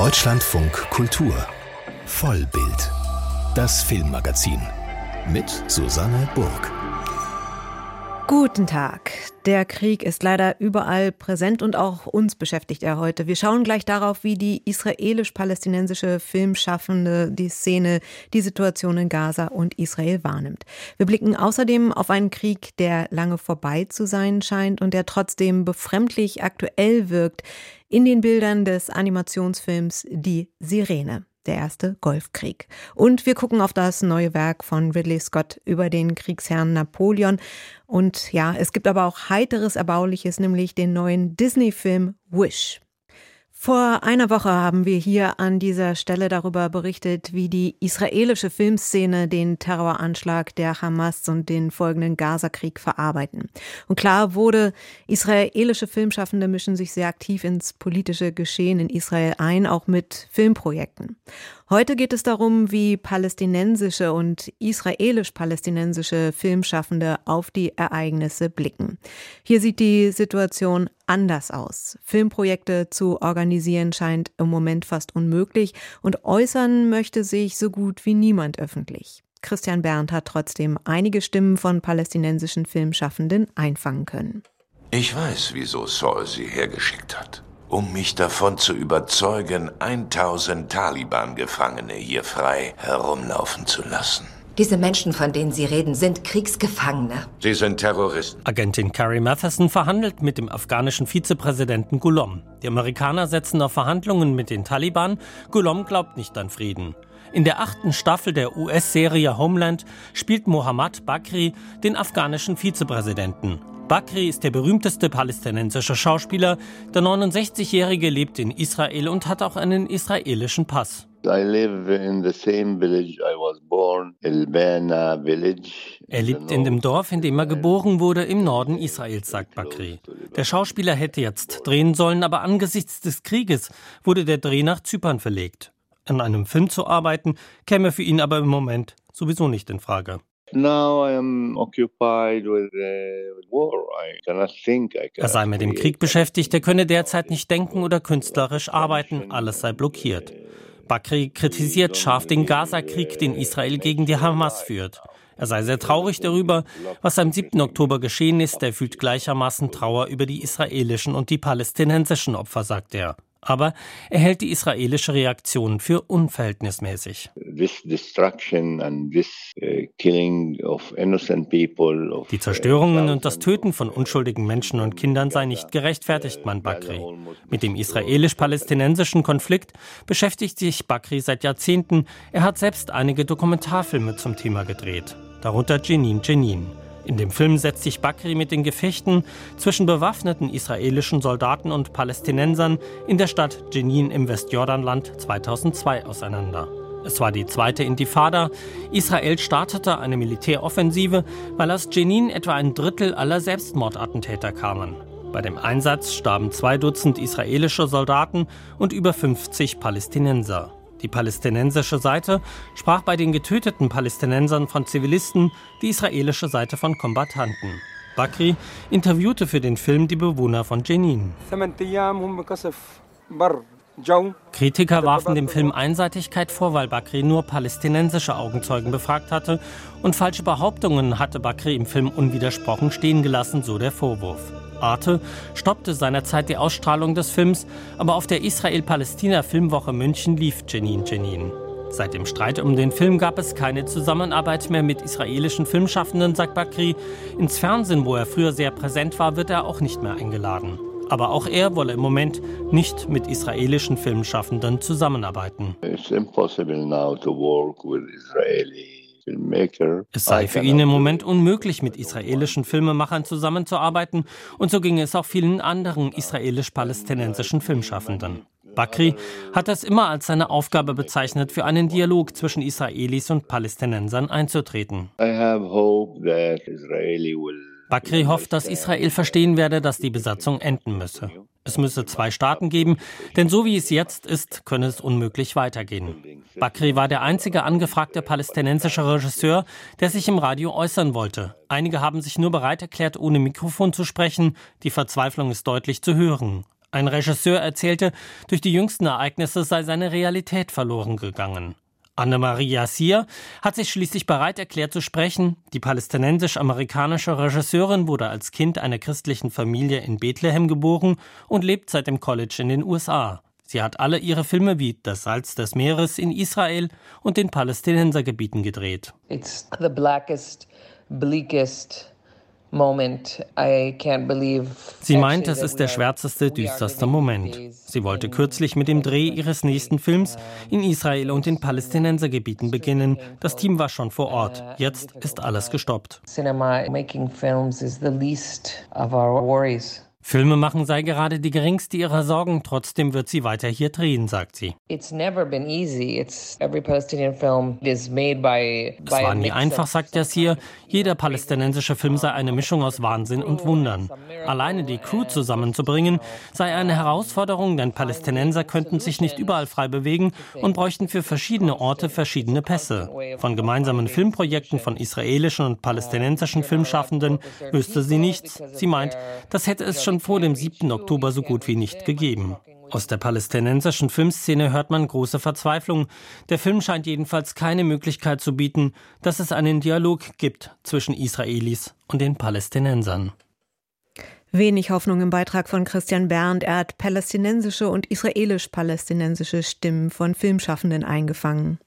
Deutschlandfunk Kultur Vollbild. Das Filmmagazin mit Susanne Burg. Guten Tag. Der Krieg ist leider überall präsent und auch uns beschäftigt er heute. Wir schauen gleich darauf, wie die israelisch-palästinensische Filmschaffende die Szene, die Situation in Gaza und Israel wahrnimmt. Wir blicken außerdem auf einen Krieg, der lange vorbei zu sein scheint und der trotzdem befremdlich aktuell wirkt in den Bildern des Animationsfilms Die Sirene der erste Golfkrieg. Und wir gucken auf das neue Werk von Ridley Scott über den Kriegsherrn Napoleon. Und ja, es gibt aber auch heiteres Erbauliches, nämlich den neuen Disney-Film Wish. Vor einer Woche haben wir hier an dieser Stelle darüber berichtet, wie die israelische Filmszene den Terroranschlag der Hamas und den folgenden Gazakrieg verarbeiten. Und klar wurde, israelische Filmschaffende mischen sich sehr aktiv ins politische Geschehen in Israel ein, auch mit Filmprojekten. Heute geht es darum, wie palästinensische und israelisch-palästinensische Filmschaffende auf die Ereignisse blicken. Hier sieht die Situation anders aus. Filmprojekte zu organisieren scheint im Moment fast unmöglich und äußern möchte sich so gut wie niemand öffentlich. Christian Berndt hat trotzdem einige Stimmen von palästinensischen Filmschaffenden einfangen können. Ich weiß, wieso Saul sie hergeschickt hat um mich davon zu überzeugen, 1000 Taliban-Gefangene hier frei herumlaufen zu lassen. Diese Menschen, von denen Sie reden, sind Kriegsgefangene. Sie sind Terroristen. Agentin Carrie Matheson verhandelt mit dem afghanischen Vizepräsidenten Gulom. Die Amerikaner setzen auf Verhandlungen mit den Taliban. Gulom glaubt nicht an Frieden. In der achten Staffel der US-Serie Homeland spielt Mohammad Bakri den afghanischen Vizepräsidenten. Bakri ist der berühmteste palästinensische Schauspieler. Der 69-Jährige lebt in Israel und hat auch einen israelischen Pass. Er lebt in dem Dorf, in dem er geboren wurde, im Norden Israels, sagt Bakri. Der Schauspieler hätte jetzt drehen sollen, aber angesichts des Krieges wurde der Dreh nach Zypern verlegt. An einem Film zu arbeiten, käme für ihn aber im Moment sowieso nicht in Frage. Er sei mit dem Krieg beschäftigt, er könne derzeit nicht denken oder künstlerisch arbeiten, alles sei blockiert. Bakri kritisiert scharf den Gaza-Krieg, den Israel gegen die Hamas führt. Er sei sehr traurig darüber, was am 7. Oktober geschehen ist. Er fühlt gleichermaßen Trauer über die israelischen und die palästinensischen Opfer, sagt er. Aber er hält die israelische Reaktion für unverhältnismäßig. Uh, die Zerstörungen und das Töten von unschuldigen Menschen und Kindern sei nicht gerechtfertigt, meint Bakri. Mit dem israelisch-palästinensischen Konflikt beschäftigt sich Bakri seit Jahrzehnten. Er hat selbst einige Dokumentarfilme zum Thema gedreht, darunter Jenin Jenin. In dem Film setzt sich Bakri mit den Gefechten zwischen bewaffneten israelischen Soldaten und Palästinensern in der Stadt Jenin im Westjordanland 2002 auseinander. Es war die zweite Intifada. Israel startete eine Militäroffensive, weil aus Jenin etwa ein Drittel aller Selbstmordattentäter kamen. Bei dem Einsatz starben zwei Dutzend israelische Soldaten und über 50 Palästinenser. Die palästinensische Seite sprach bei den getöteten Palästinensern von Zivilisten, die israelische Seite von Kombattanten. Bakri interviewte für den Film die Bewohner von Jenin. Kritiker warfen dem Film Einseitigkeit vor, weil Bakri nur palästinensische Augenzeugen befragt hatte und falsche Behauptungen hatte Bakri im Film unwidersprochen stehen gelassen, so der Vorwurf. Arte stoppte seinerzeit die Ausstrahlung des Films, aber auf der Israel-Palästina-Filmwoche München lief Jenin Jenin. Seit dem Streit um den Film gab es keine Zusammenarbeit mehr mit israelischen Filmschaffenden, sagt Bakri. Ins Fernsehen, wo er früher sehr präsent war, wird er auch nicht mehr eingeladen. Aber auch er wolle im Moment nicht mit israelischen Filmschaffenden zusammenarbeiten. It's impossible now to work with Israeli es sei für ihn im Moment unmöglich, mit israelischen Filmemachern zusammenzuarbeiten, und so ging es auch vielen anderen israelisch-palästinensischen Filmschaffenden. Bakri hat es immer als seine Aufgabe bezeichnet, für einen Dialog zwischen Israelis und Palästinensern einzutreten. I have hope that Israeli will Bakri hofft, dass Israel verstehen werde, dass die Besatzung enden müsse. Es müsse zwei Staaten geben, denn so wie es jetzt ist, könne es unmöglich weitergehen. Bakri war der einzige angefragte palästinensische Regisseur, der sich im Radio äußern wollte. Einige haben sich nur bereit erklärt, ohne Mikrofon zu sprechen. Die Verzweiflung ist deutlich zu hören. Ein Regisseur erzählte, durch die jüngsten Ereignisse sei seine Realität verloren gegangen. Anne-Marie Sier hat sich schließlich bereit erklärt zu sprechen. Die palästinensisch-amerikanische Regisseurin wurde als Kind einer christlichen Familie in Bethlehem geboren und lebt seit dem College in den USA. Sie hat alle ihre Filme wie Das Salz des Meeres in Israel und den Palästinensergebieten gedreht. It's the blackest, bleakest Sie meint, es ist der schwärzeste, düsterste Moment. Sie wollte kürzlich mit dem Dreh ihres nächsten Films in Israel und den Palästinensergebieten beginnen. Das Team war schon vor Ort. Jetzt ist alles gestoppt. Cinema making films is the least of our worries. Filme machen sei gerade die geringste ihrer Sorgen, trotzdem wird sie weiter hier drehen, sagt sie. Es war nie einfach, sagt hier. Jeder palästinensische Film sei eine Mischung aus Wahnsinn und Wundern. Alleine die Crew zusammenzubringen, sei eine Herausforderung, denn Palästinenser könnten sich nicht überall frei bewegen und bräuchten für verschiedene Orte verschiedene Pässe. Von gemeinsamen Filmprojekten von israelischen und palästinensischen Filmschaffenden wüsste sie nichts. Sie meint, das hätte es schon schon vor dem 7. Oktober so gut wie nicht gegeben. Aus der palästinensischen Filmszene hört man große Verzweiflung. Der Film scheint jedenfalls keine Möglichkeit zu bieten, dass es einen Dialog gibt zwischen Israelis und den Palästinensern. Wenig Hoffnung im Beitrag von Christian Berndt. Er hat palästinensische und israelisch-palästinensische Stimmen von Filmschaffenden eingefangen.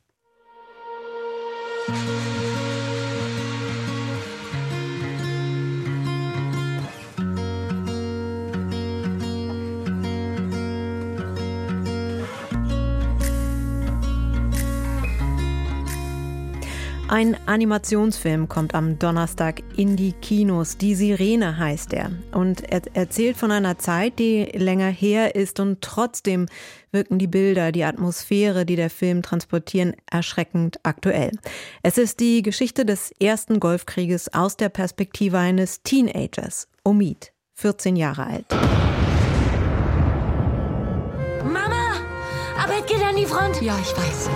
Ein Animationsfilm kommt am Donnerstag in die Kinos. Die Sirene heißt er. Und er erzählt von einer Zeit, die länger her ist und trotzdem wirken die Bilder, die Atmosphäre, die der Film transportieren, erschreckend aktuell. Es ist die Geschichte des ersten Golfkrieges aus der Perspektive eines Teenagers, Omid, 14 Jahre alt. Mama! Arbeit geht an die Front! Ja, ich weiß.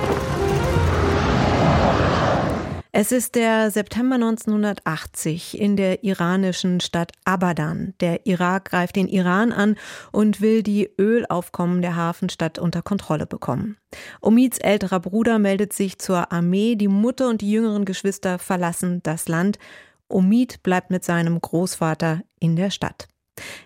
Es ist der September 1980 in der iranischen Stadt Abadan. Der Irak greift den Iran an und will die Ölaufkommen der Hafenstadt unter Kontrolle bekommen. Omids älterer Bruder meldet sich zur Armee, die Mutter und die jüngeren Geschwister verlassen das Land. Omid bleibt mit seinem Großvater in der Stadt.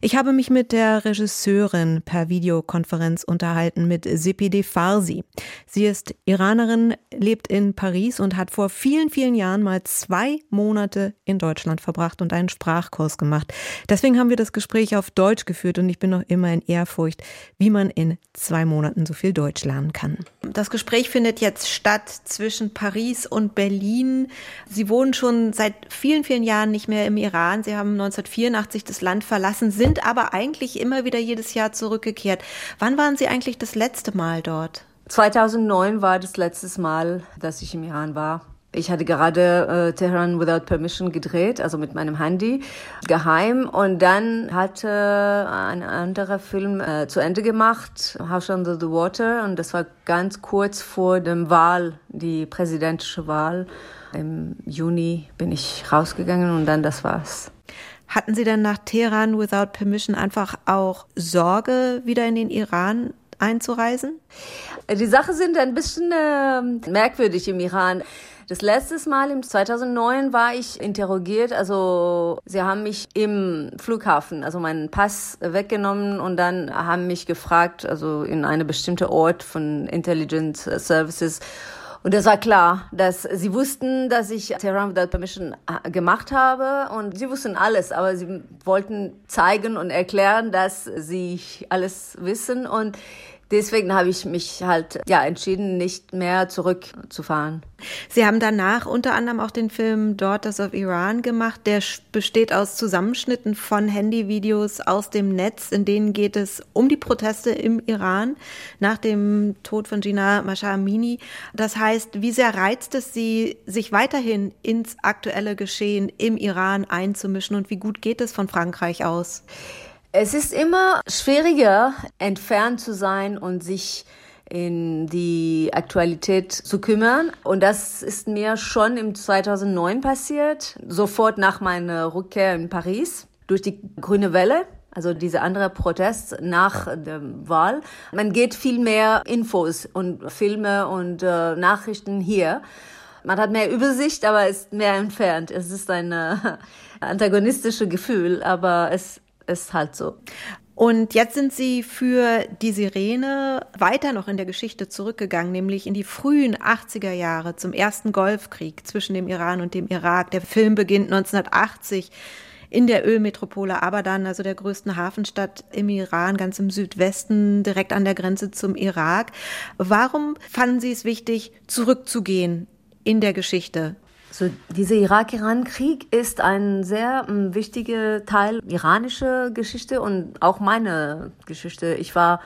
Ich habe mich mit der Regisseurin per Videokonferenz unterhalten, mit Sepide Farsi. Sie ist Iranerin, lebt in Paris und hat vor vielen, vielen Jahren mal zwei Monate in Deutschland verbracht und einen Sprachkurs gemacht. Deswegen haben wir das Gespräch auf Deutsch geführt und ich bin noch immer in Ehrfurcht, wie man in zwei Monaten so viel Deutsch lernen kann. Das Gespräch findet jetzt statt zwischen Paris und Berlin. Sie wohnen schon seit vielen, vielen Jahren nicht mehr im Iran. Sie haben 1984 das Land verlassen verlassen, sind aber eigentlich immer wieder jedes Jahr zurückgekehrt. Wann waren Sie eigentlich das letzte Mal dort? 2009 war das letzte Mal, dass ich im Iran war. Ich hatte gerade äh, Tehran Without Permission gedreht, also mit meinem Handy, geheim. Und dann hatte ein anderer Film äh, zu Ende gemacht, House Under the Water. Und das war ganz kurz vor dem Wahl, die präsidentische Wahl. Im Juni bin ich rausgegangen und dann das war's. Hatten Sie denn nach Teheran without permission einfach auch Sorge, wieder in den Iran einzureisen? Die Sachen sind ein bisschen äh, merkwürdig im Iran. Das letzte Mal im 2009 war ich interrogiert. Also sie haben mich im Flughafen, also meinen Pass weggenommen und dann haben mich gefragt, also in eine bestimmte Ort von Intelligence Services und es war klar, dass sie wussten, dass ich Terran Without Permission äh, gemacht habe und sie wussten alles, aber sie wollten zeigen und erklären, dass sie alles wissen und deswegen habe ich mich halt ja entschieden, nicht mehr zurückzufahren. Sie haben danach unter anderem auch den Film Daughters of Iran gemacht. Der besteht aus Zusammenschnitten von Handyvideos aus dem Netz, in denen geht es um die Proteste im Iran nach dem Tod von Gina Masha Amini. Das heißt, wie sehr reizt es Sie, sich weiterhin ins aktuelle Geschehen im Iran einzumischen und wie gut geht es von Frankreich aus? Es ist immer schwieriger, entfernt zu sein und sich in die Aktualität zu kümmern. Und das ist mir schon im 2009 passiert, sofort nach meiner Rückkehr in Paris durch die Grüne Welle. also diese andere Protest nach der Wahl. Man geht viel mehr Infos und Filme und äh, Nachrichten hier. Man hat mehr Übersicht, aber ist mehr entfernt. Es ist ein äh, antagonistisches Gefühl, aber es ist halt so. Und jetzt sind Sie für die Sirene weiter noch in der Geschichte zurückgegangen, nämlich in die frühen 80er Jahre zum ersten Golfkrieg zwischen dem Iran und dem Irak. Der Film beginnt 1980 in der Ölmetropole Abadan, also der größten Hafenstadt im Iran, ganz im Südwesten, direkt an der Grenze zum Irak. Warum fanden Sie es wichtig, zurückzugehen in der Geschichte? So, dieser Irak-Iran-Krieg ist ein sehr um, wichtiger Teil iranischer Geschichte und auch meine Geschichte. Ich war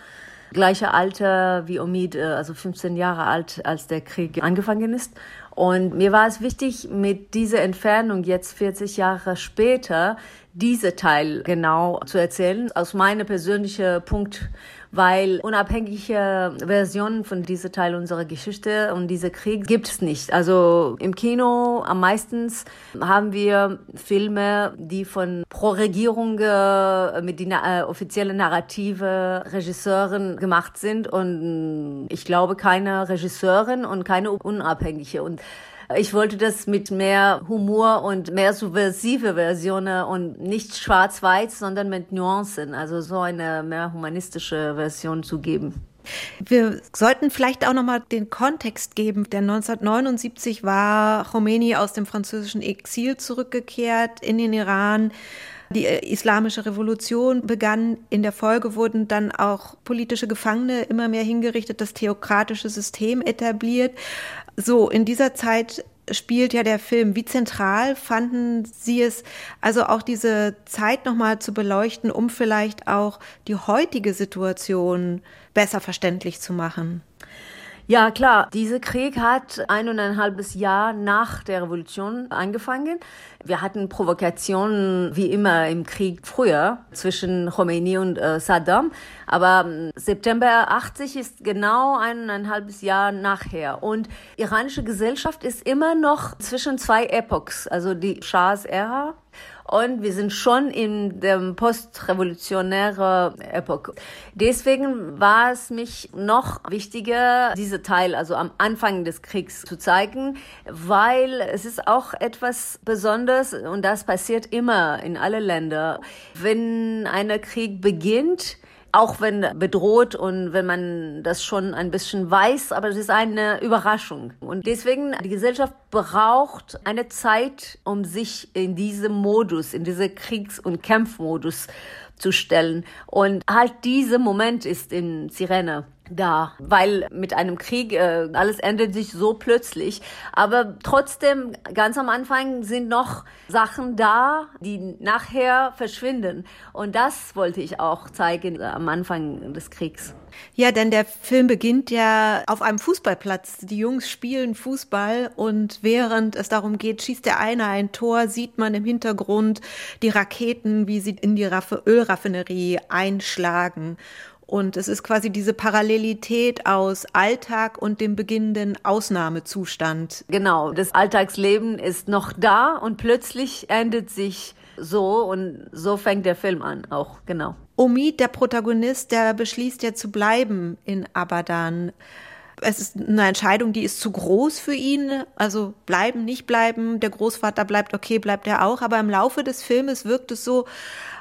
gleicher Alter wie Omid, äh, also 15 Jahre alt, als der Krieg angefangen ist. Und mir war es wichtig, mit dieser Entfernung jetzt 40 Jahre später, diese Teil genau zu erzählen, aus meinem persönlichen Punkt weil unabhängige Versionen von diesem Teil unserer Geschichte und dieser Krieg gibt es nicht. Also im Kino am meisten haben wir Filme, die von Pro-Regierung äh, mit die äh, offiziellen Narrative Regisseuren gemacht sind und ich glaube keine Regisseurin und keine unabhängige und ich wollte das mit mehr Humor und mehr subversive Versionen und nicht schwarz-weiß, sondern mit Nuancen, also so eine mehr humanistische Version zu geben. Wir sollten vielleicht auch noch mal den Kontext geben, denn 1979 war Khomeini aus dem französischen Exil zurückgekehrt in den Iran. Die äh, islamische Revolution begann. In der Folge wurden dann auch politische Gefangene immer mehr hingerichtet, das theokratische System etabliert. So, in dieser Zeit spielt ja der Film. Wie zentral fanden Sie es, also auch diese Zeit nochmal zu beleuchten, um vielleicht auch die heutige Situation besser verständlich zu machen? Ja, klar. Dieser Krieg hat eineinhalbes Jahr nach der Revolution angefangen. Wir hatten Provokationen wie immer im Krieg früher zwischen Khomeini und äh, Saddam. Aber ähm, September 80 ist genau eineinhalbes Jahr nachher. Und iranische Gesellschaft ist immer noch zwischen zwei Epochs. Also die Shahs Ära und wir sind schon in der postrevolutionären Epoche. Deswegen war es mich noch wichtiger, diese Teil, also am Anfang des Kriegs zu zeigen, weil es ist auch etwas Besonderes und das passiert immer in alle Länder. Wenn ein Krieg beginnt, auch wenn bedroht und wenn man das schon ein bisschen weiß, aber es ist eine Überraschung. Und deswegen, die Gesellschaft braucht eine Zeit, um sich in diesem Modus, in diese Kriegs- und Kampfmodus zu stellen. Und halt dieser Moment ist in Sirene da, weil mit einem Krieg äh, alles endet sich so plötzlich. Aber trotzdem, ganz am Anfang sind noch Sachen da, die nachher verschwinden. Und das wollte ich auch zeigen äh, am Anfang des Kriegs. Ja, denn der Film beginnt ja auf einem Fußballplatz. Die Jungs spielen Fußball und während es darum geht, schießt der eine ein Tor, sieht man im Hintergrund die Raketen, wie sie in die Ölraffinerie einschlagen. Und es ist quasi diese Parallelität aus Alltag und dem beginnenden Ausnahmezustand. Genau, das Alltagsleben ist noch da und plötzlich endet sich so und so fängt der Film an auch, genau. Omid, der Protagonist, der beschließt ja zu bleiben in Abadan. Es ist eine Entscheidung, die ist zu groß für ihn. Also bleiben, nicht bleiben. Der Großvater bleibt, okay, bleibt er auch. Aber im Laufe des Filmes wirkt es so,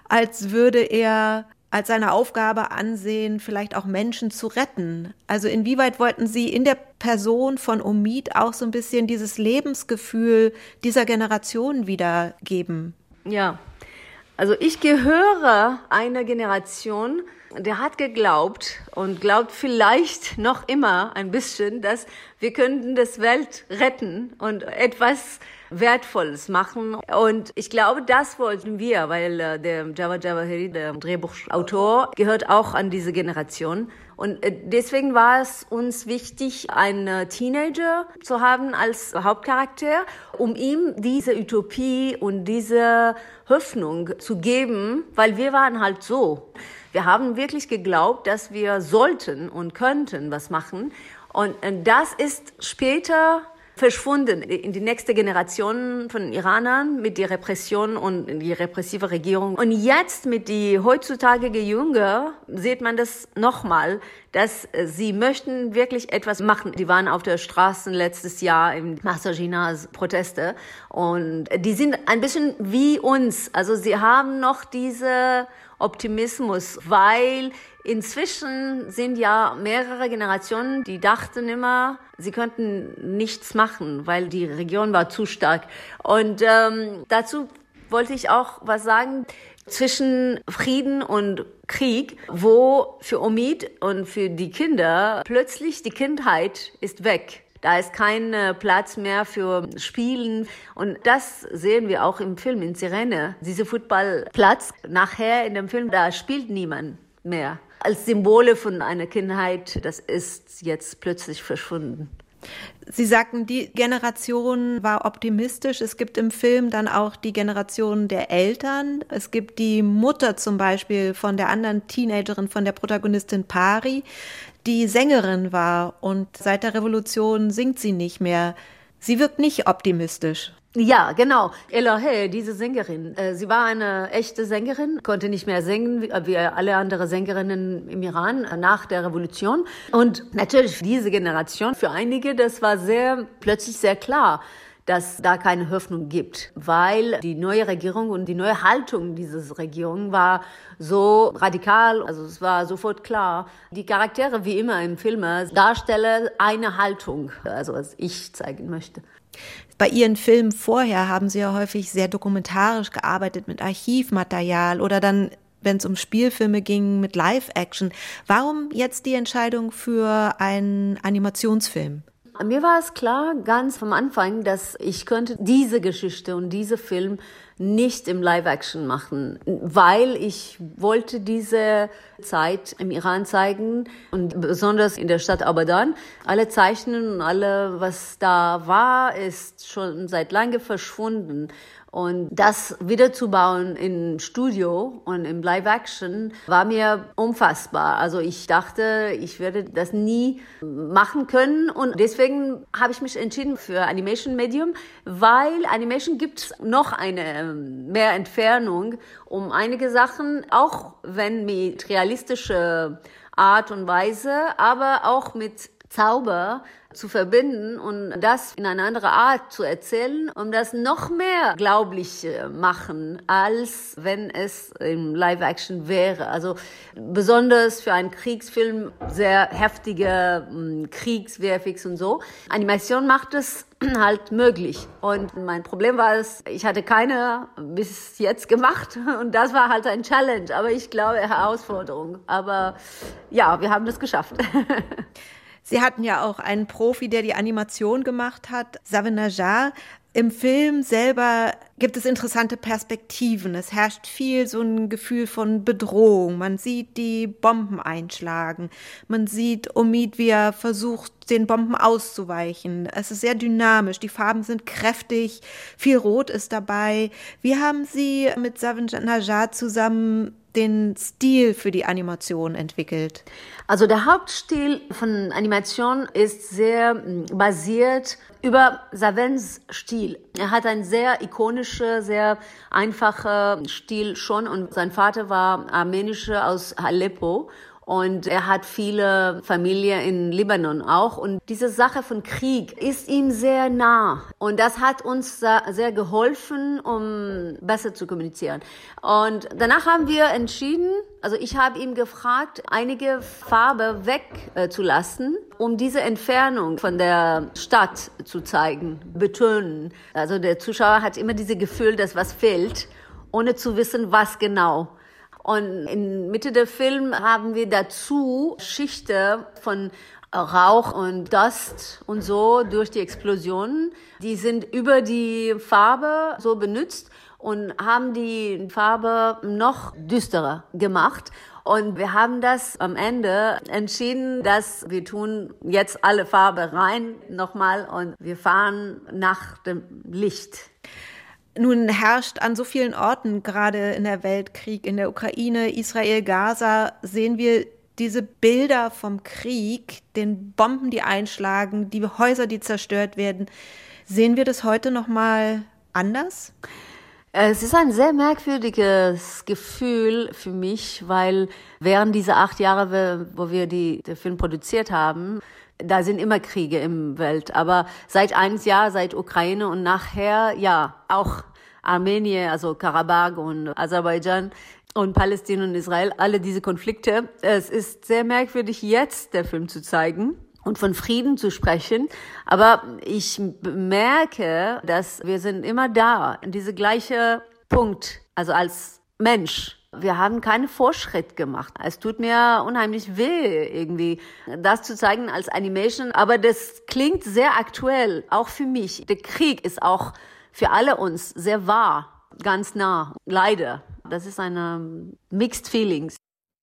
als würde er als seine Aufgabe ansehen, vielleicht auch Menschen zu retten. Also inwieweit wollten Sie in der Person von Omid auch so ein bisschen dieses Lebensgefühl dieser Generation wiedergeben? Ja, also ich gehöre einer Generation, der hat geglaubt und glaubt vielleicht noch immer ein bisschen, dass wir könnten das Welt retten und etwas Wertvolles machen. Und ich glaube, das wollten wir, weil äh, der Java Javahiri, der Drehbuchautor, gehört auch an diese Generation. Und äh, deswegen war es uns wichtig, einen Teenager zu haben als Hauptcharakter, um ihm diese Utopie und diese Hoffnung zu geben, weil wir waren halt so. Wir haben wirklich geglaubt, dass wir sollten und könnten was machen. Und das ist später verschwunden in die nächste Generation von Iranern mit der Repression und die repressive Regierung. Und jetzt mit die heutzutage Jünger sieht man das nochmal, dass sie möchten wirklich etwas machen. Die waren auf der Straße letztes Jahr im Massaginas Proteste und die sind ein bisschen wie uns. Also sie haben noch diese Optimismus, weil inzwischen sind ja mehrere Generationen, die dachten immer, sie könnten nichts machen, weil die Region war zu stark. Und ähm, dazu wollte ich auch was sagen zwischen Frieden und Krieg, wo für Omid und für die Kinder plötzlich die Kindheit ist weg. Da ist kein äh, Platz mehr für Spielen. Und das sehen wir auch im Film in Sirene. Dieser Footballplatz, nachher in dem Film, da spielt niemand mehr. Als Symbole von einer Kindheit, das ist jetzt plötzlich verschwunden. Sie sagten, die Generation war optimistisch. Es gibt im Film dann auch die Generation der Eltern. Es gibt die Mutter zum Beispiel von der anderen Teenagerin, von der Protagonistin Pari, die Sängerin war und seit der Revolution singt sie nicht mehr. Sie wirkt nicht optimistisch. Ja, genau. Elohe, diese Sängerin. Äh, sie war eine echte Sängerin, konnte nicht mehr singen wie alle anderen Sängerinnen im Iran äh, nach der Revolution. Und natürlich diese Generation, für einige, das war sehr, plötzlich sehr klar dass da keine Hoffnung gibt, weil die neue Regierung und die neue Haltung dieser Regierung war so radikal, also es war sofort klar. Die Charaktere, wie immer im Film, darstellen eine Haltung, also was ich zeigen möchte. Bei Ihren Filmen vorher haben Sie ja häufig sehr dokumentarisch gearbeitet mit Archivmaterial oder dann wenn es um Spielfilme ging, mit Live-Action. Warum jetzt die Entscheidung für einen Animationsfilm? Mir war es klar, ganz vom Anfang, dass ich könnte diese Geschichte und diese Film nicht im Live-Action machen, weil ich wollte diese Zeit im Iran zeigen und besonders in der Stadt Abadan. Alle Zeichnen und alle, was da war, ist schon seit lange verschwunden. Und das wiederzubauen im Studio und im Live-Action war mir unfassbar. Also ich dachte, ich werde das nie machen können. Und deswegen habe ich mich entschieden für Animation Medium, weil Animation gibt noch eine ähm, mehr Entfernung um einige Sachen, auch wenn mit realistischer Art und Weise, aber auch mit Zauber zu verbinden und das in eine andere Art zu erzählen, um das noch mehr glaublich machen, als wenn es im Live-Action wäre. Also besonders für einen Kriegsfilm sehr heftige hm, Kriegswehrfix und so. Animation macht es halt möglich. Und mein Problem war es, ich hatte keine bis jetzt gemacht und das war halt ein Challenge, aber ich glaube Herausforderung. Aber ja, wir haben das geschafft. Sie hatten ja auch einen Profi, der die Animation gemacht hat, Savin Najar. Im Film selber gibt es interessante Perspektiven. Es herrscht viel so ein Gefühl von Bedrohung. Man sieht die Bomben einschlagen. Man sieht Omid, wie er versucht, den Bomben auszuweichen. Es ist sehr dynamisch. Die Farben sind kräftig. Viel Rot ist dabei. Wie haben Sie mit Savin Najar zusammen den Stil für die Animation entwickelt? Also der Hauptstil von Animation ist sehr hm, basiert über Savens Stil. Er hat einen sehr ikonischen, sehr einfachen Stil schon und sein Vater war armenischer aus Aleppo und er hat viele Familien in Libanon auch. Und diese Sache von Krieg ist ihm sehr nah. Und das hat uns sehr geholfen, um besser zu kommunizieren. Und danach haben wir entschieden, also ich habe ihm gefragt, einige Farbe wegzulassen, äh, um diese Entfernung von der Stadt zu zeigen, betonen. Also der Zuschauer hat immer dieses Gefühl, dass was fehlt, ohne zu wissen, was genau. Und in Mitte der Film haben wir dazu Schichten von Rauch und Dust und so durch die Explosionen. Die sind über die Farbe so benutzt und haben die Farbe noch düsterer gemacht. Und wir haben das am Ende entschieden, dass wir tun jetzt alle Farbe rein nochmal und wir fahren nach dem Licht. Nun herrscht an so vielen Orten, gerade in der Welt Krieg in der Ukraine, Israel, Gaza, sehen wir diese Bilder vom Krieg, den Bomben, die einschlagen, die Häuser, die zerstört werden, sehen wir das heute noch mal anders? Es ist ein sehr merkwürdiges Gefühl für mich, weil während dieser acht Jahre, wo wir die, den Film produziert haben, da sind immer Kriege im Welt. Aber seit einem Jahr, seit Ukraine und nachher, ja, auch Armenien, also Karabakh und Aserbaidschan und Palästina und Israel, alle diese Konflikte. Es ist sehr merkwürdig, jetzt der Film zu zeigen und von Frieden zu sprechen. Aber ich merke, dass wir sind immer da, in diese gleiche Punkt, also als Mensch. Wir haben keinen Fortschritt gemacht. Es tut mir unheimlich weh, irgendwie das zu zeigen als Animation. Aber das klingt sehr aktuell, auch für mich. Der Krieg ist auch für alle uns sehr wahr, ganz nah, leider. Das ist eine Mixed Feelings.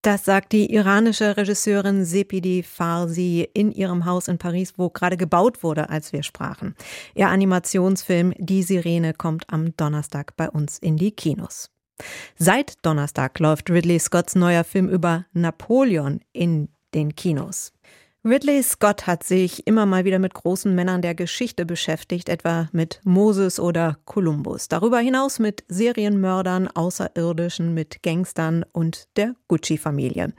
Das sagt die iranische Regisseurin Sepidi Farsi in ihrem Haus in Paris, wo gerade gebaut wurde, als wir sprachen. Ihr Animationsfilm Die Sirene kommt am Donnerstag bei uns in die Kinos. Seit Donnerstag läuft Ridley Scotts neuer Film über Napoleon in den Kinos. Ridley Scott hat sich immer mal wieder mit großen Männern der Geschichte beschäftigt, etwa mit Moses oder Kolumbus. Darüber hinaus mit Serienmördern, Außerirdischen, mit Gangstern und der Gucci-Familie.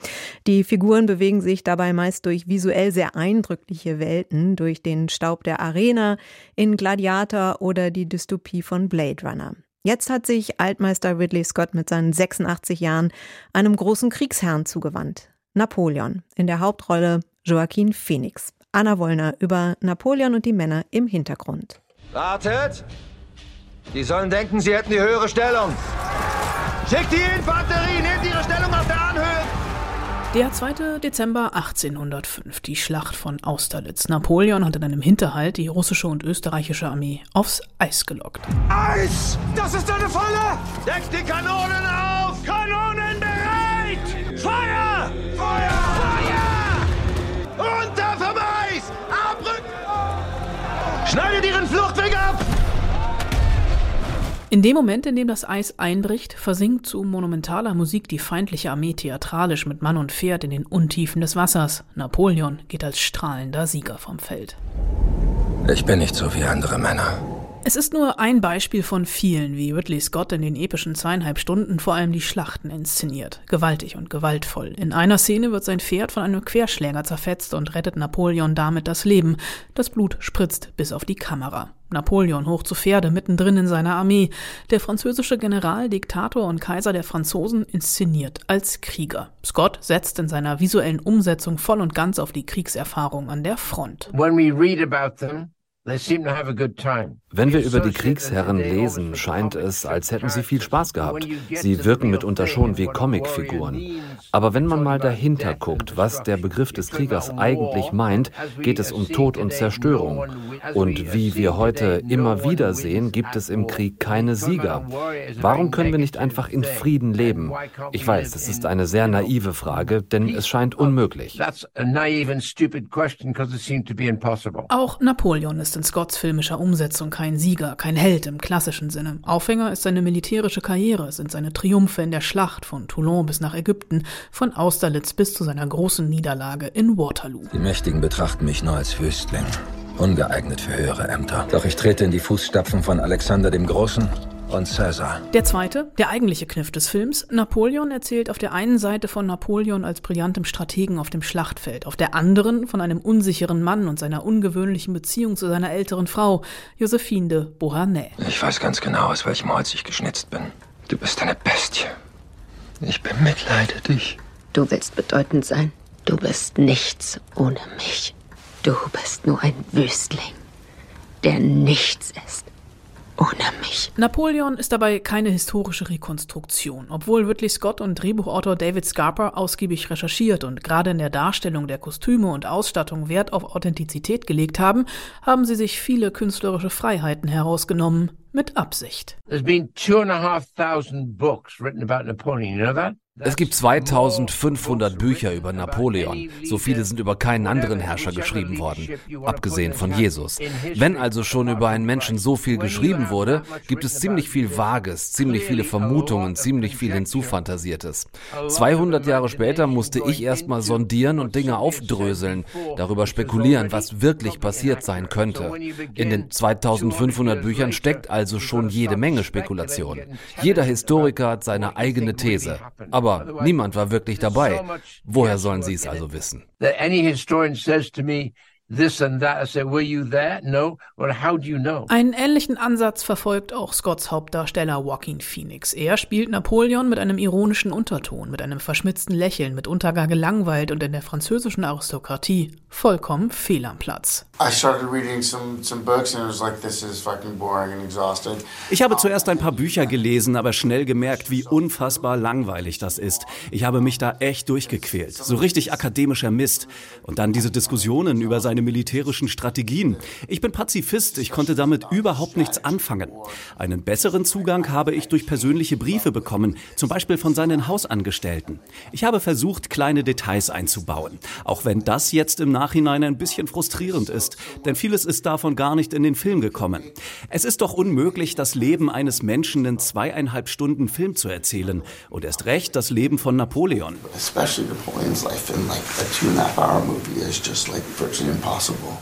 Die Figuren bewegen sich dabei meist durch visuell sehr eindrückliche Welten, durch den Staub der Arena, in Gladiator oder die Dystopie von Blade Runner. Jetzt hat sich Altmeister Ridley Scott mit seinen 86 Jahren einem großen Kriegsherrn zugewandt. Napoleon. In der Hauptrolle Joaquin Phoenix. Anna Wollner über Napoleon und die Männer im Hintergrund. Wartet! Die sollen denken, sie hätten die höhere Stellung. Schickt die Infanterie, nehmt ihre Der 2. Dezember 1805, die Schlacht von Austerlitz. Napoleon hat in einem Hinterhalt die russische und österreichische Armee aufs Eis gelockt. Eis! Das ist eine Falle! Deckt die Kanonen auf! Kanonen bereit! Feuer! Feuer! Runter vom Eis! Abrücken! Schneidet ihren Fluchtweg ab! In dem Moment, in dem das Eis einbricht, versinkt zu monumentaler Musik die feindliche Armee theatralisch mit Mann und Pferd in den Untiefen des Wassers. Napoleon geht als strahlender Sieger vom Feld. Ich bin nicht so wie andere Männer. Es ist nur ein Beispiel von vielen, wie Ridley Scott in den epischen zweieinhalb Stunden vor allem die Schlachten inszeniert. Gewaltig und gewaltvoll. In einer Szene wird sein Pferd von einem Querschläger zerfetzt und rettet Napoleon damit das Leben. Das Blut spritzt bis auf die Kamera. Napoleon hoch zu Pferde mittendrin in seiner Armee. Der französische General, Diktator und Kaiser der Franzosen inszeniert als Krieger. Scott setzt in seiner visuellen Umsetzung voll und ganz auf die Kriegserfahrung an der Front. When we read about them, wenn wir über die Kriegsherren lesen, scheint es, als hätten sie viel Spaß gehabt. Sie wirken mitunter schon wie Comicfiguren. Aber wenn man mal dahinter guckt, was der Begriff des Kriegers eigentlich meint, geht es um Tod und Zerstörung. Und wie wir heute immer wieder sehen, gibt es im Krieg keine Sieger. Warum können wir nicht einfach in Frieden leben? Ich weiß, das ist eine sehr naive Frage, denn es scheint unmöglich. Auch Napoleon ist ist in Scotts filmischer Umsetzung kein Sieger, kein Held im klassischen Sinne. Aufhänger ist seine militärische Karriere, sind seine Triumphe in der Schlacht von Toulon bis nach Ägypten, von Austerlitz bis zu seiner großen Niederlage in Waterloo. Die Mächtigen betrachten mich nur als Wüstling, ungeeignet für höhere Ämter. Doch ich trete in die Fußstapfen von Alexander dem Großen und Caesar. Der zweite, der eigentliche Kniff des Films, Napoleon erzählt auf der einen Seite von Napoleon als brillantem Strategen auf dem Schlachtfeld, auf der anderen von einem unsicheren Mann und seiner ungewöhnlichen Beziehung zu seiner älteren Frau, Josephine de Beauharnais. Ich weiß ganz genau, aus welchem Holz ich geschnitzt bin. Du bist eine Bestie. Ich bemitleide dich. Du willst bedeutend sein. Du bist nichts ohne mich. Du bist nur ein Wüstling, der nichts ist ohne mich. Napoleon ist dabei keine historische Rekonstruktion. Obwohl Ridley Scott und Drehbuchautor David Scarper ausgiebig recherchiert und gerade in der Darstellung der Kostüme und Ausstattung Wert auf Authentizität gelegt haben, haben sie sich viele künstlerische Freiheiten herausgenommen. Mit Absicht. There's been two and a half thousand books written about Napoleon, you know that? Es gibt 2500 Bücher über Napoleon. So viele sind über keinen anderen Herrscher geschrieben worden, abgesehen von Jesus. Wenn also schon über einen Menschen so viel geschrieben wurde, gibt es ziemlich viel Vages, ziemlich viele Vermutungen, ziemlich viel Hinzufantasiertes. 200 Jahre später musste ich erstmal sondieren und Dinge aufdröseln, darüber spekulieren, was wirklich passiert sein könnte. In den 2500 Büchern steckt also schon jede Menge Spekulation. Jeder Historiker hat seine eigene These. Aber niemand war wirklich dabei. Woher sollen Sie es also wissen? Einen ähnlichen Ansatz verfolgt auch Scotts Hauptdarsteller Joaquin Phoenix. Er spielt Napoleon mit einem ironischen Unterton, mit einem verschmitzten Lächeln, mitunter gar gelangweilt und in der französischen Aristokratie vollkommen fehl am Platz. Ich habe zuerst ein paar Bücher gelesen, aber schnell gemerkt, wie unfassbar langweilig das ist. Ich habe mich da echt durchgequält. So richtig akademischer Mist. Und dann diese Diskussionen über seine militärischen Strategien. Ich bin Pazifist, ich konnte damit überhaupt nichts anfangen. Einen besseren Zugang habe ich durch persönliche Briefe bekommen, zum Beispiel von seinen Hausangestellten. Ich habe versucht, kleine Details einzubauen, auch wenn das jetzt im Nachhinein ein bisschen frustrierend ist, denn vieles ist davon gar nicht in den Film gekommen. Es ist doch unmöglich, das Leben eines Menschen in zweieinhalb Stunden Film zu erzählen und erst recht das Leben von Napoleon. Especially Napoleon's life in like a two and a half hour movie is just like virtually impossible.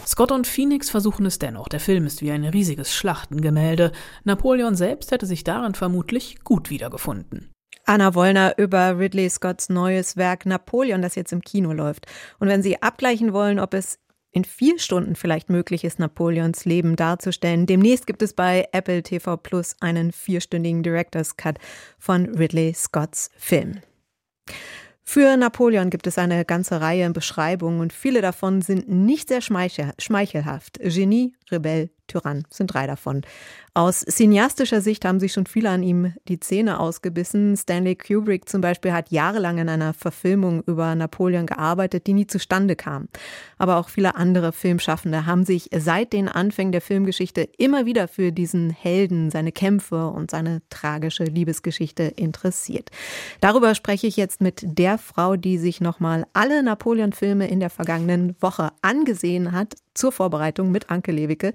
Scott und Phoenix versuchen es dennoch. Der Film ist wie ein riesiges Schlachtengemälde. Napoleon selbst hätte sich darin vermutlich gut wiedergefunden. Anna Wollner über Ridley Scotts neues Werk Napoleon, das jetzt im Kino läuft. Und wenn Sie abgleichen wollen, ob es in vier Stunden vielleicht möglich ist, Napoleons Leben darzustellen. Demnächst gibt es bei Apple TV Plus einen vierstündigen Director's Cut von Ridley Scotts Film. Für Napoleon gibt es eine ganze Reihe Beschreibungen und viele davon sind nicht sehr schmeichelhaft. Genie, Rebell, Tyrann sind drei davon. Aus cineastischer Sicht haben sich schon viele an ihm die Zähne ausgebissen. Stanley Kubrick zum Beispiel hat jahrelang an einer Verfilmung über Napoleon gearbeitet, die nie zustande kam. Aber auch viele andere Filmschaffende haben sich seit den Anfängen der Filmgeschichte immer wieder für diesen Helden, seine Kämpfe und seine tragische Liebesgeschichte interessiert. Darüber spreche ich jetzt mit der Frau, die sich nochmal alle Napoleon-Filme in der vergangenen Woche angesehen hat zur Vorbereitung mit Anke Lewicke.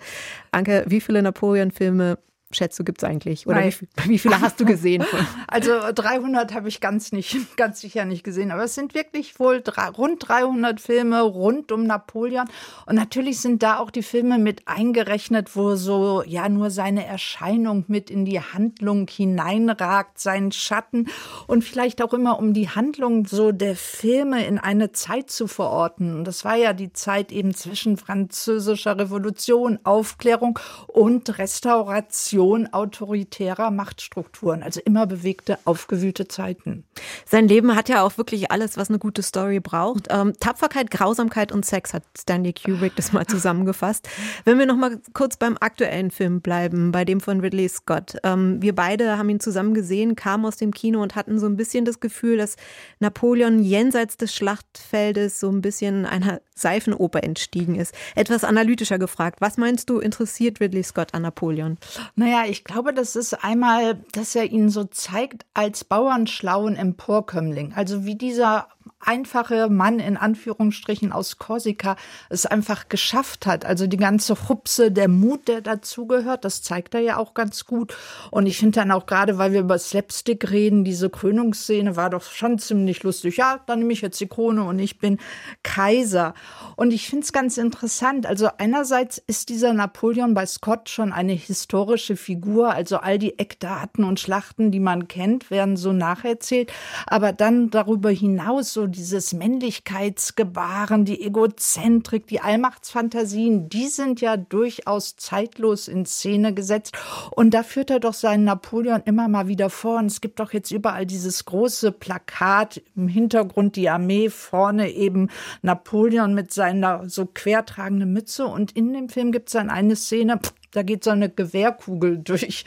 Anke, wie viele Napoleon-Filme schätzt du, gibt es eigentlich? Oder wie, wie, viele hast du gesehen? Also 300 habe ich ganz, nicht, ganz sicher nicht gesehen. Aber es sind wirklich wohl drei, rund 300 Filme rund um Napoleon. Und natürlich sind da auch die Filme mit eingerechnet, wo so ja nur seine Erscheinung mit in die Handlung hineinragt, seinen Schatten. Und vielleicht auch immer um die Handlung so der Filme in eine Zeit zu verorten. Und das war ja die Zeit eben zwischen französischer Revolution, Aufklärung und Restauration Erosion autoritärer Machtstrukturen, also immer bewegte, aufgewühlte Zeiten. Sein Leben hat ja auch wirklich alles, was eine gute Story braucht. Ähm, Tapferkeit, Grausamkeit und Sex hat Stanley Kubrick das mal zusammengefasst. Wenn wir noch mal kurz beim aktuellen Film bleiben, bei dem von Ridley Scott. Ähm, wir beide haben ihn zusammen gesehen, kamen aus dem Kino und hatten so ein bisschen das Gefühl, dass Napoleon jenseits des Schlachtfeldes so ein bisschen einer Seifenoper entstiegen ist. Etwas analytischer gefragt. Was meinst du, interessiert Ridley Scott an Napoleon? Naja, ich glaube, das ist einmal, dass er ihn so zeigt als bauernschlauen Emporkömmling. Also wie dieser einfache Mann in Anführungsstrichen aus Korsika es einfach geschafft hat. Also die ganze Hupse, der Mut, der dazugehört, das zeigt er ja auch ganz gut. Und ich finde dann auch gerade, weil wir über Slapstick reden, diese Krönungsszene war doch schon ziemlich lustig. Ja, dann nehme ich jetzt die Krone und ich bin Kaiser. Und ich finde es ganz interessant. Also einerseits ist dieser Napoleon bei Scott schon eine historische Figur. Also all die Eckdaten und Schlachten, die man kennt, werden so nacherzählt. Aber dann darüber hinaus so dieses Männlichkeitsgebaren, die Egozentrik, die Allmachtsfantasien, die sind ja durchaus zeitlos in Szene gesetzt. Und da führt er doch seinen Napoleon immer mal wieder vor. Und es gibt doch jetzt überall dieses große Plakat im Hintergrund, die Armee, vorne eben Napoleon mit seiner so quertragenden Mütze. Und in dem Film gibt es dann eine Szene, da geht so eine Gewehrkugel durch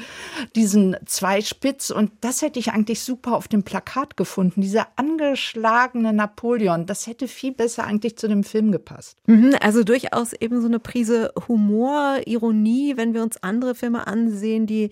diesen Zweispitz und das hätte ich eigentlich super auf dem Plakat gefunden. Dieser angeschlagene Napoleon, das hätte viel besser eigentlich zu dem Film gepasst. Mhm, also durchaus eben so eine Prise Humor, Ironie, wenn wir uns andere Filme ansehen, die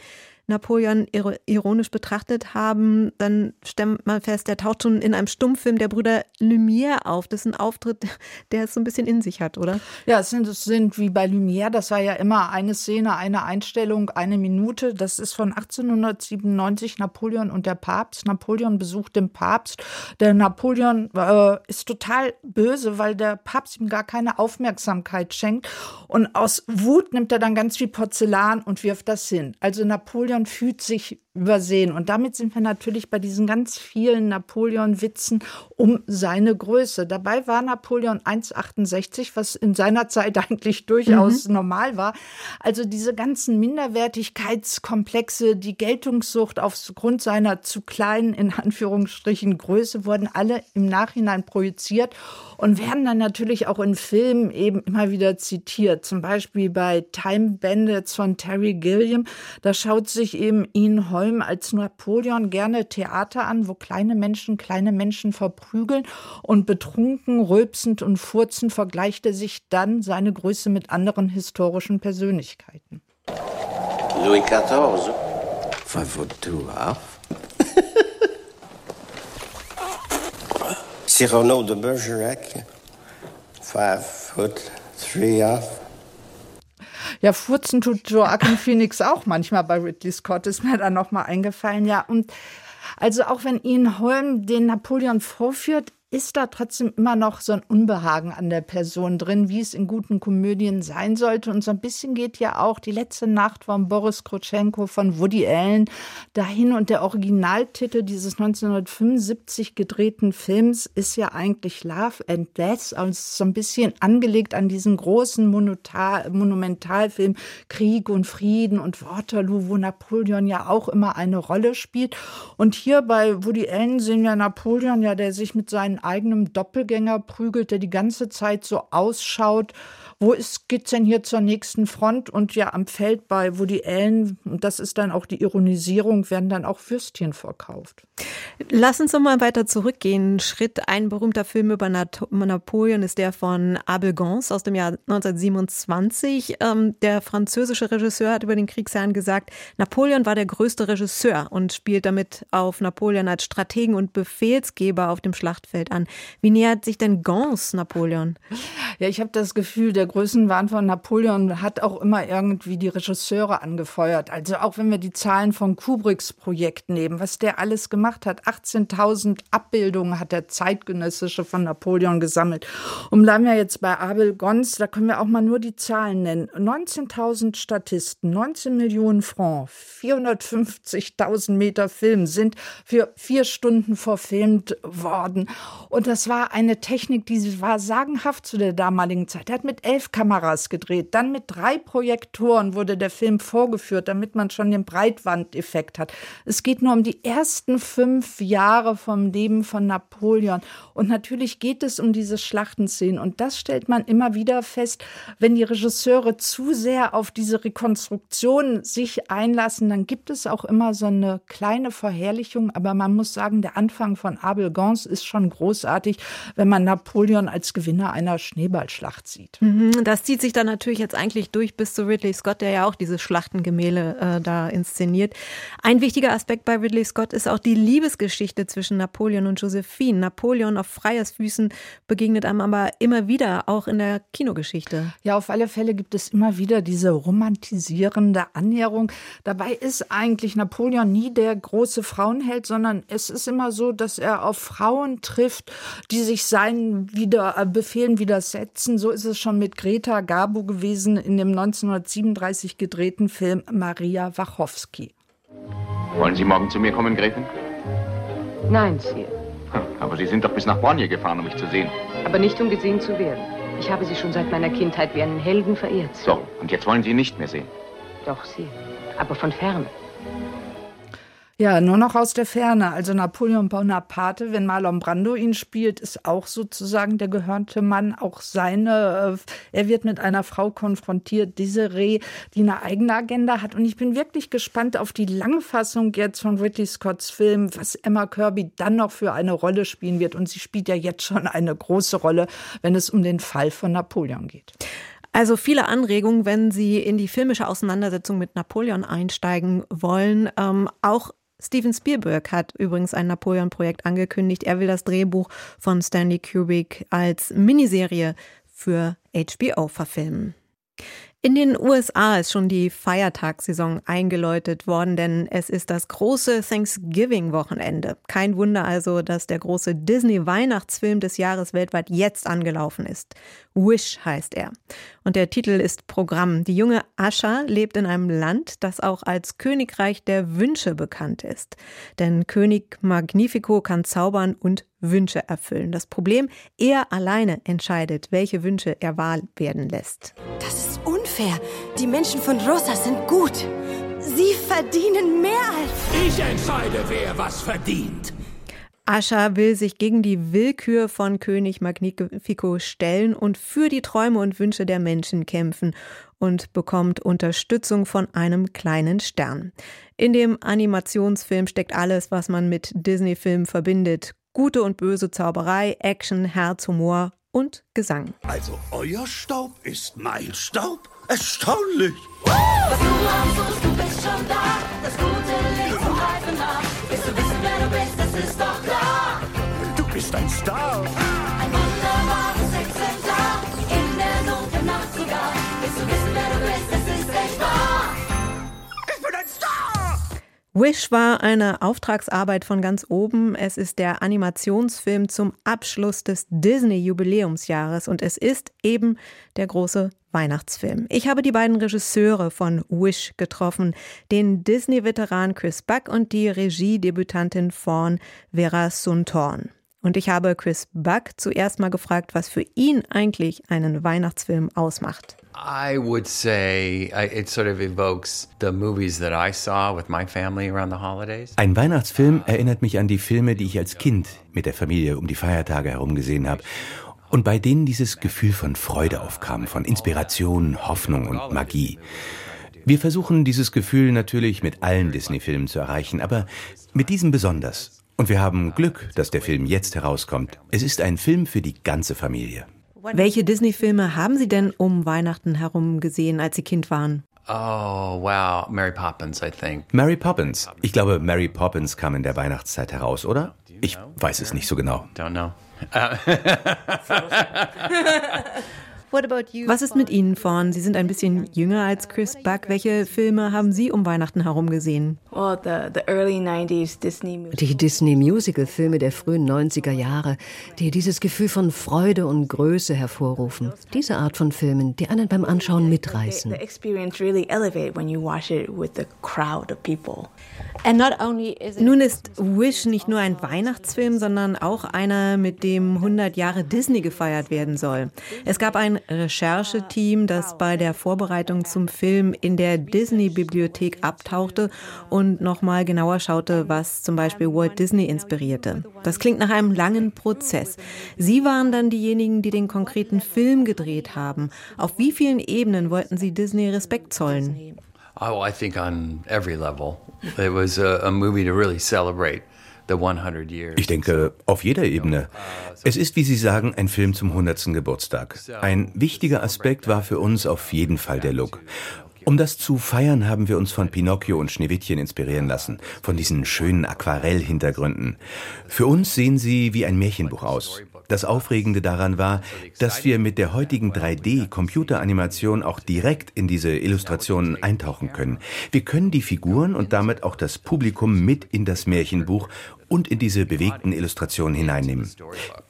Napoleon ironisch betrachtet haben, dann stellt man fest, der taucht schon in einem Stummfilm der Brüder Lumière auf. Das ist ein Auftritt, der es so ein bisschen in sich hat, oder? Ja, es sind, es sind wie bei Lumière, das war ja immer eine Szene, eine Einstellung, eine Minute. Das ist von 1897 Napoleon und der Papst. Napoleon besucht den Papst. Der Napoleon äh, ist total böse, weil der Papst ihm gar keine Aufmerksamkeit schenkt. Und aus Wut nimmt er dann ganz viel Porzellan und wirft das hin. Also Napoleon Napoleon fühlt sich übersehen. Und damit sind wir natürlich bei diesen ganz vielen Napoleon-Witzen um seine Größe. Dabei war Napoleon 1,68, was in seiner Zeit eigentlich durchaus mhm. normal war. Also diese ganzen Minderwertigkeitskomplexe, die Geltungssucht aufgrund seiner zu kleinen, in Anführungsstrichen, Größe, wurden alle im Nachhinein projiziert und werden dann natürlich auch in Filmen eben immer wieder zitiert. Zum Beispiel bei Time Bandits von Terry Gilliam. Da schaut sich eben ihn heute Holm als Napoleon gerne Theater an, wo kleine Menschen kleine Menschen verprügeln und betrunken, rülpsend und furzend vergleicht er sich dann seine Größe mit anderen historischen Persönlichkeiten. Louis XIV, five foot two half. Cyrano de Bergerac, five foot three half. Ja, furzen tut Joaquin Phoenix auch manchmal bei Ridley Scott, ist mir dann nochmal eingefallen. Ja, und also auch wenn Ian Holm den Napoleon vorführt, ist da trotzdem immer noch so ein Unbehagen an der Person drin, wie es in guten Komödien sein sollte. Und so ein bisschen geht ja auch die letzte Nacht von Boris Krutschenko von Woody Allen dahin. Und der Originaltitel dieses 1975 gedrehten Films ist ja eigentlich Love and Death. Also so ein bisschen angelegt an diesen großen Monumentalfilm Krieg und Frieden und Waterloo, wo Napoleon ja auch immer eine Rolle spielt. Und hier bei Woody Allen sehen wir Napoleon ja, der sich mit seinen eigenem Doppelgänger prügelt, der die ganze Zeit so ausschaut, wo ist, geht's denn hier zur nächsten Front? Und ja, am Feld bei Woody Allen, und das ist dann auch die Ironisierung, werden dann auch Würstchen verkauft. Lass uns noch mal weiter zurückgehen. Schritt, ein berühmter Film über Napoleon ist der von Abel Gance aus dem Jahr 1927. Ähm, der französische Regisseur hat über den Kriegsherrn gesagt, Napoleon war der größte Regisseur und spielt damit auf Napoleon als Strategen und Befehlsgeber auf dem Schlachtfeld an. Wie nähert sich denn Gance Napoleon? Ja, ich habe das Gefühl, der Größenwahn von Napoleon hat auch immer irgendwie die Regisseure angefeuert. Also auch wenn wir die Zahlen von Kubricks Projekt nehmen, was der alles gemacht hat. 18.000 Abbildungen hat der zeitgenössische von Napoleon gesammelt. Und bleiben wir jetzt bei Abel Gons, da können wir auch mal nur die Zahlen nennen. 19.000 Statisten, 19 Millionen Francs, 450.000 Meter Film sind für vier Stunden verfilmt worden. Und das war eine Technik, die war sagenhaft zu der damaligen Zeit. Er hat mit elf Kameras gedreht. Dann mit drei Projektoren wurde der Film vorgeführt, damit man schon den Breitwandeffekt hat. Es geht nur um die ersten fünf Jahre vom Leben von Napoleon. Und natürlich geht es um diese Schlachtenszenen. Und das stellt man immer wieder fest, wenn die Regisseure zu sehr auf diese Rekonstruktion sich einlassen, dann gibt es auch immer so eine kleine Verherrlichung. Aber man muss sagen, der Anfang von Abel Gance ist schon großartig, wenn man Napoleon als Gewinner einer Schneeballschlacht sieht. Mhm. Mhm, das zieht sich dann natürlich jetzt eigentlich durch bis zu Ridley Scott, der ja auch diese Schlachtengemälde äh, da inszeniert. Ein wichtiger Aspekt bei Ridley Scott ist auch die Liebesgeschichte zwischen Napoleon und Josephine. Napoleon auf freies Füßen begegnet einem aber immer wieder, auch in der Kinogeschichte. Ja, auf alle Fälle gibt es immer wieder diese romantisierende Annäherung. Dabei ist eigentlich Napoleon nie der große Frauenheld, sondern es ist immer so, dass er auf Frauen trifft, die sich seinen wieder, äh, Befehlen widersetzen. So ist es schon mit Greta Garbo gewesen in dem 1937 gedrehten Film Maria Wachowski. Wollen Sie morgen zu mir kommen, Gräfin? Nein, Sir. Aber Sie sind doch bis nach Bornje gefahren, um mich zu sehen. Aber nicht, um gesehen zu werden. Ich habe Sie schon seit meiner Kindheit wie einen Helden verehrt. So, und jetzt wollen Sie ihn nicht mehr sehen? Doch, Sir. Aber von ferne. Ja, nur noch aus der Ferne. Also Napoleon Bonaparte, wenn Marlon Brando ihn spielt, ist auch sozusagen der gehörnte Mann, auch seine. Äh, er wird mit einer Frau konfrontiert, diese Reh, die eine eigene Agenda hat. Und ich bin wirklich gespannt auf die Langfassung jetzt von Ridley Scotts Film, was Emma Kirby dann noch für eine Rolle spielen wird. Und sie spielt ja jetzt schon eine große Rolle, wenn es um den Fall von Napoleon geht. Also viele Anregungen, wenn Sie in die filmische Auseinandersetzung mit Napoleon einsteigen wollen. Ähm, auch Steven Spielberg hat übrigens ein Napoleon-Projekt angekündigt. Er will das Drehbuch von Stanley Kubrick als Miniserie für HBO verfilmen. In den USA ist schon die Feiertagssaison eingeläutet worden, denn es ist das große Thanksgiving-Wochenende. Kein Wunder also, dass der große Disney-Weihnachtsfilm des Jahres weltweit jetzt angelaufen ist. Wish heißt er. Und der Titel ist Programm. Die junge Ascha lebt in einem Land, das auch als Königreich der Wünsche bekannt ist. Denn König Magnifico kann zaubern und Wünsche erfüllen. Das Problem, er alleine entscheidet, welche Wünsche er wahr werden lässt. Das ist unfair. Die Menschen von Rosa sind gut. Sie verdienen mehr als... Ich entscheide, wer was verdient. Ascha will sich gegen die Willkür von König Magnifico stellen und für die Träume und Wünsche der Menschen kämpfen und bekommt Unterstützung von einem kleinen Stern. In dem Animationsfilm steckt alles, was man mit Disney-Filmen verbindet. Gute und böse Zauberei, Action, Herz, Humor und Gesang. Also euer Staub ist mein Staub? Erstaunlich! Was du raussuchst, du bist schon da. Das gute Licht zum Reifen nach. Willst du wissen, wer du bist, das ist doch klar. Du bist ein Star. Wish war eine Auftragsarbeit von ganz oben. Es ist der Animationsfilm zum Abschluss des Disney-Jubiläumsjahres und es ist eben der große Weihnachtsfilm. Ich habe die beiden Regisseure von Wish getroffen, den Disney-Veteran Chris Buck und die Regiedebütantin von Vera Suntorn. Und ich habe Chris Buck zuerst mal gefragt, was für ihn eigentlich einen Weihnachtsfilm ausmacht. I would say it sort of evokes the movies that I saw with my family around the holidays. Ein Weihnachtsfilm erinnert mich an die Filme, die ich als Kind mit der Familie um die Feiertage herum gesehen habe und bei denen dieses Gefühl von Freude aufkam, von Inspiration, Hoffnung und Magie. Wir versuchen dieses Gefühl natürlich mit allen Disney-Filmen zu erreichen, aber mit diesem besonders. Und wir haben Glück, dass der Film jetzt herauskommt. Es ist ein Film für die ganze Familie. Welche Disney-Filme haben Sie denn um Weihnachten herum gesehen, als Sie Kind waren? Oh, wow. Mary Poppins, I think. Mary Poppins. Ich glaube, Mary Poppins kam in der Weihnachtszeit heraus, oder? Ich weiß es nicht so genau. Don't know. Was ist mit Ihnen, Fawn? Sie sind ein bisschen jünger als Chris Buck. Welche Filme haben Sie um Weihnachten herum gesehen? Die Disney-Musical-Filme der frühen 90er Jahre, die dieses Gefühl von Freude und Größe hervorrufen. Diese Art von Filmen, die einen beim Anschauen mitreißen. Nun ist Wish nicht nur ein Weihnachtsfilm, sondern auch einer, mit dem 100 Jahre Disney gefeiert werden soll. Es gab Rechercheteam, das bei der Vorbereitung zum Film in der Disney-Bibliothek abtauchte und nochmal genauer schaute, was zum Beispiel Walt Disney inspirierte. Das klingt nach einem langen Prozess. Sie waren dann diejenigen, die den konkreten Film gedreht haben. Auf wie vielen Ebenen wollten Sie Disney Respekt zollen? Oh, I think on every level. It was a, a movie to really celebrate. Ich denke, auf jeder Ebene. Es ist, wie Sie sagen, ein Film zum 100. Geburtstag. Ein wichtiger Aspekt war für uns auf jeden Fall der Look. Um das zu feiern, haben wir uns von Pinocchio und Schneewittchen inspirieren lassen, von diesen schönen Aquarellhintergründen. Für uns sehen sie wie ein Märchenbuch aus. Das Aufregende daran war, dass wir mit der heutigen 3D-Computeranimation auch direkt in diese Illustrationen eintauchen können. Wir können die Figuren und damit auch das Publikum mit in das Märchenbuch und in diese bewegten Illustrationen hineinnehmen.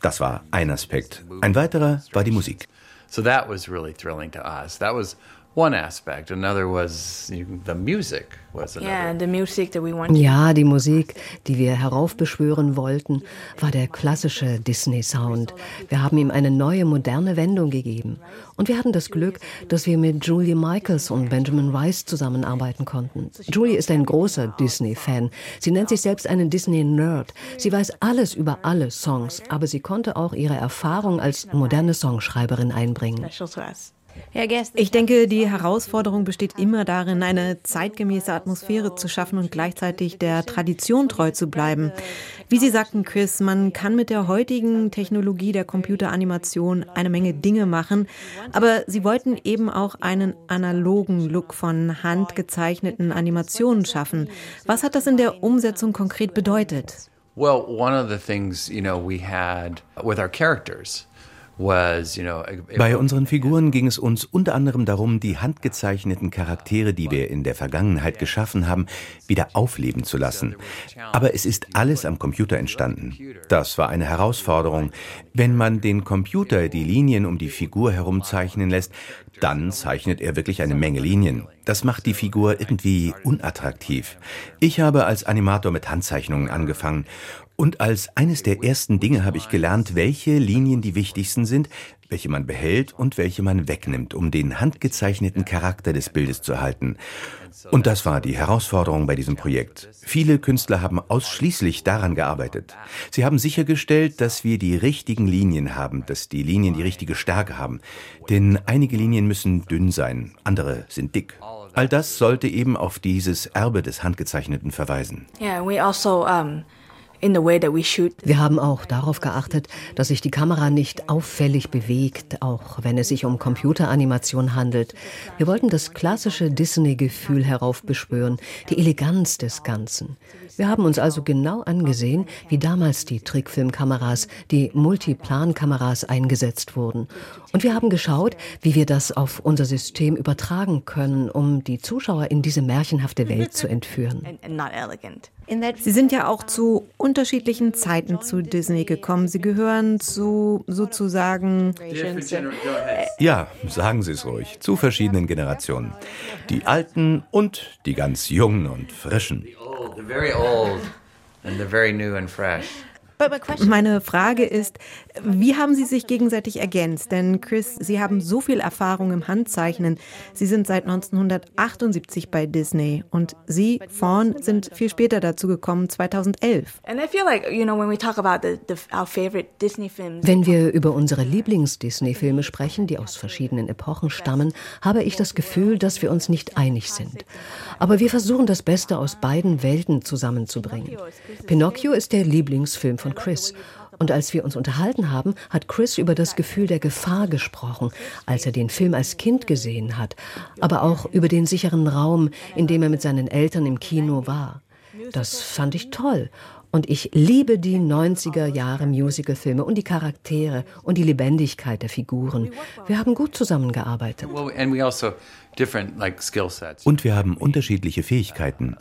Das war ein Aspekt. Ein weiterer war die Musik. So that was really thrilling to us. That was one aspect. Another was the music was another. Yeah, the music that we wanted. Ja, die Musik, die wir heraufbeschwören wollten, war der klassische Disney-Sound. Wir haben ihm eine neue, moderne Wendung gegeben. Und wir hatten das Glück, dass wir mit Julie Michaels und Benjamin Rice zusammenarbeiten konnten. Julie ist ein großer Disney-Fan. Sie nennt sich selbst einen Disney-Nerd. Sie weiß alles über alle Songs, aber sie konnte auch ihre Erfahrung als moderne Songschreiberin einbringen. Ich denke, die Herausforderung besteht immer darin, eine zeitgemäße Atmosphäre zu schaffen und gleichzeitig der Tradition treu zu bleiben. Wie Sie sagten, Chris, man kann mit der heutigen Technologie der Computeranimation eine Menge Dinge machen, aber Sie wollten eben auch einen analogen Look von handgezeichneten Animationen schaffen. Was hat das in der Umsetzung konkret bedeutet? Well, one of the things, you know, we had with our characters bei unseren Figuren ging es uns unter anderem darum, die handgezeichneten Charaktere, die wir in der Vergangenheit geschaffen haben, wieder aufleben zu lassen. Aber es ist alles am Computer entstanden. Das war eine Herausforderung. Wenn man den Computer die Linien um die Figur herum zeichnen lässt, dann zeichnet er wirklich eine Menge Linien. Das macht die Figur irgendwie unattraktiv. Ich habe als Animator mit Handzeichnungen angefangen und als eines der ersten Dinge habe ich gelernt, welche Linien die wichtigsten sind, welche man behält und welche man wegnimmt, um den handgezeichneten Charakter des Bildes zu erhalten. Und das war die Herausforderung bei diesem Projekt. Viele Künstler haben ausschließlich daran gearbeitet. Sie haben sichergestellt, dass wir die richtigen Linien haben, dass die Linien die richtige Stärke haben. Denn einige Linien müssen dünn sein, andere sind dick. All das sollte eben auf dieses Erbe des Handgezeichneten verweisen. Yeah, we also um wir haben auch darauf geachtet, dass sich die Kamera nicht auffällig bewegt, auch wenn es sich um Computeranimation handelt. Wir wollten das klassische Disney-Gefühl heraufbeschwören, die Eleganz des Ganzen. Wir haben uns also genau angesehen, wie damals die Trickfilmkameras, die Multiplan-Kameras eingesetzt wurden. Und wir haben geschaut, wie wir das auf unser System übertragen können, um die Zuschauer in diese märchenhafte Welt zu entführen. Sie sind ja auch zu unterschiedlichen Zeiten zu Disney gekommen. Sie gehören zu sozusagen. Ja, sagen Sie es ruhig. Zu verschiedenen Generationen. Die Alten und die ganz Jungen und Frischen. The very old and the very new and fresh. Meine Frage ist, wie haben Sie sich gegenseitig ergänzt? Denn Chris, Sie haben so viel Erfahrung im Handzeichnen. Sie sind seit 1978 bei Disney und Sie, Fawn, sind viel später dazu gekommen, 2011. Wenn wir über unsere Lieblings-Disney-Filme sprechen, die aus verschiedenen Epochen stammen, habe ich das Gefühl, dass wir uns nicht einig sind. Aber wir versuchen das Beste aus beiden Welten zusammenzubringen. Pinocchio ist der Lieblingsfilm von Chris. Und als wir uns unterhalten haben, hat Chris über das Gefühl der Gefahr gesprochen, als er den Film als Kind gesehen hat, aber auch über den sicheren Raum, in dem er mit seinen Eltern im Kino war. Das fand ich toll. Und ich liebe die 90er Jahre Musicalfilme und die Charaktere und die Lebendigkeit der Figuren. Wir haben gut zusammengearbeitet. Also und wir haben unterschiedliche Fähigkeiten.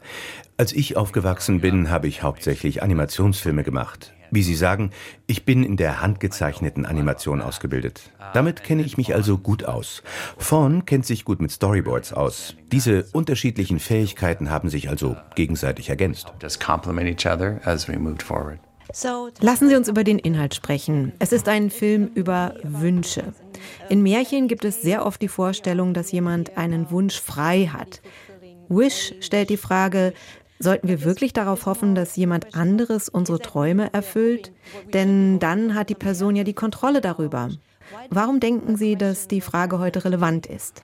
Als ich aufgewachsen bin, habe ich hauptsächlich Animationsfilme gemacht. Wie Sie sagen, ich bin in der handgezeichneten Animation ausgebildet. Damit kenne ich mich also gut aus. Fawn kennt sich gut mit Storyboards aus. Diese unterschiedlichen Fähigkeiten haben sich also gegenseitig ergänzt. Lassen Sie uns über den Inhalt sprechen. Es ist ein Film über Wünsche. In Märchen gibt es sehr oft die Vorstellung, dass jemand einen Wunsch frei hat. Wish stellt die Frage, Sollten wir wirklich darauf hoffen, dass jemand anderes unsere Träume erfüllt? Denn dann hat die Person ja die Kontrolle darüber. Warum denken Sie, dass die Frage heute relevant ist?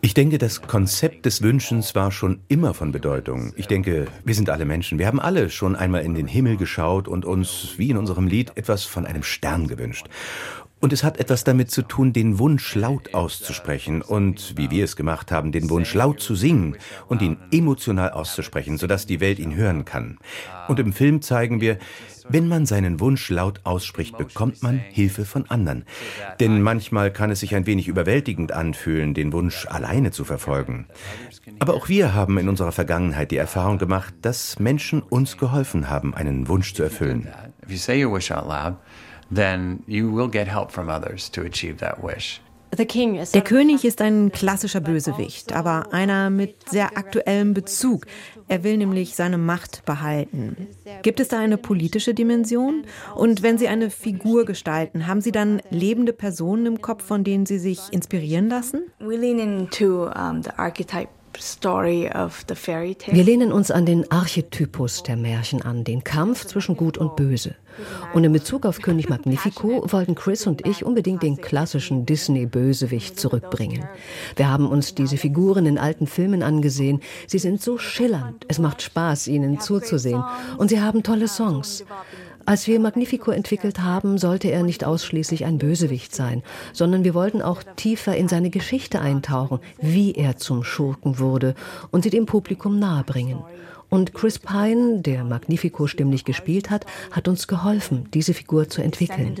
Ich denke, das Konzept des Wünschens war schon immer von Bedeutung. Ich denke, wir sind alle Menschen. Wir haben alle schon einmal in den Himmel geschaut und uns, wie in unserem Lied, etwas von einem Stern gewünscht. Und es hat etwas damit zu tun, den Wunsch laut auszusprechen und, wie wir es gemacht haben, den Wunsch laut zu singen und ihn emotional auszusprechen, sodass die Welt ihn hören kann. Und im Film zeigen wir, wenn man seinen Wunsch laut ausspricht, bekommt man Hilfe von anderen. Denn manchmal kann es sich ein wenig überwältigend anfühlen, den Wunsch alleine zu verfolgen. Aber auch wir haben in unserer Vergangenheit die Erfahrung gemacht, dass Menschen uns geholfen haben, einen Wunsch zu erfüllen then you will get help from others to achieve that wish. Der König ist ein klassischer Bösewicht, aber einer mit sehr aktuellem Bezug. Er will nämlich seine Macht behalten. Gibt es da eine politische Dimension? Und wenn Sie eine Figur gestalten, haben Sie dann lebende Personen im Kopf, von denen Sie sich inspirieren lassen? We lean into um, the archetype wir lehnen uns an den Archetypus der Märchen an, den Kampf zwischen Gut und Böse. Und in Bezug auf König Magnifico wollten Chris und ich unbedingt den klassischen Disney-Bösewicht zurückbringen. Wir haben uns diese Figuren in alten Filmen angesehen. Sie sind so schillernd. Es macht Spaß, ihnen zuzusehen. Und sie haben tolle Songs. Als wir Magnifico entwickelt haben, sollte er nicht ausschließlich ein Bösewicht sein, sondern wir wollten auch tiefer in seine Geschichte eintauchen, wie er zum Schurken wurde und sie dem Publikum nahebringen. Und Chris Pine, der Magnifico stimmlich gespielt hat, hat uns geholfen, diese Figur zu entwickeln.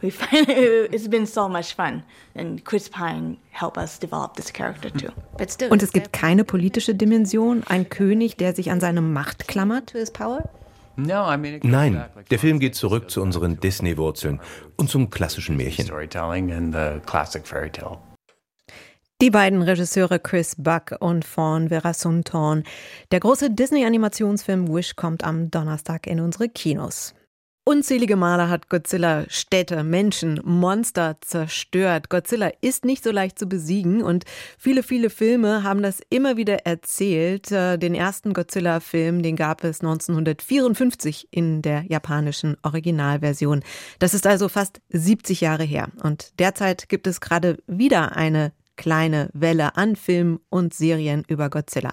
we find it's been so much fun and Chris Pine helped us develop this character too. But still, Und es gibt keine politische Dimension, ein König, der sich an seine Macht klammert. Nein, der Film geht zurück zu unseren Disney-Wurzeln und zum klassischen Märchen. Die beiden Regisseure Chris Buck und Fawn Verasuntorn. Der große Disney-Animationsfilm Wish kommt am Donnerstag in unsere Kinos. Unzählige Male hat Godzilla Städte, Menschen, Monster zerstört. Godzilla ist nicht so leicht zu besiegen und viele, viele Filme haben das immer wieder erzählt. Äh, den ersten Godzilla-Film, den gab es 1954 in der japanischen Originalversion. Das ist also fast 70 Jahre her. Und derzeit gibt es gerade wieder eine kleine Welle an Filmen und Serien über Godzilla.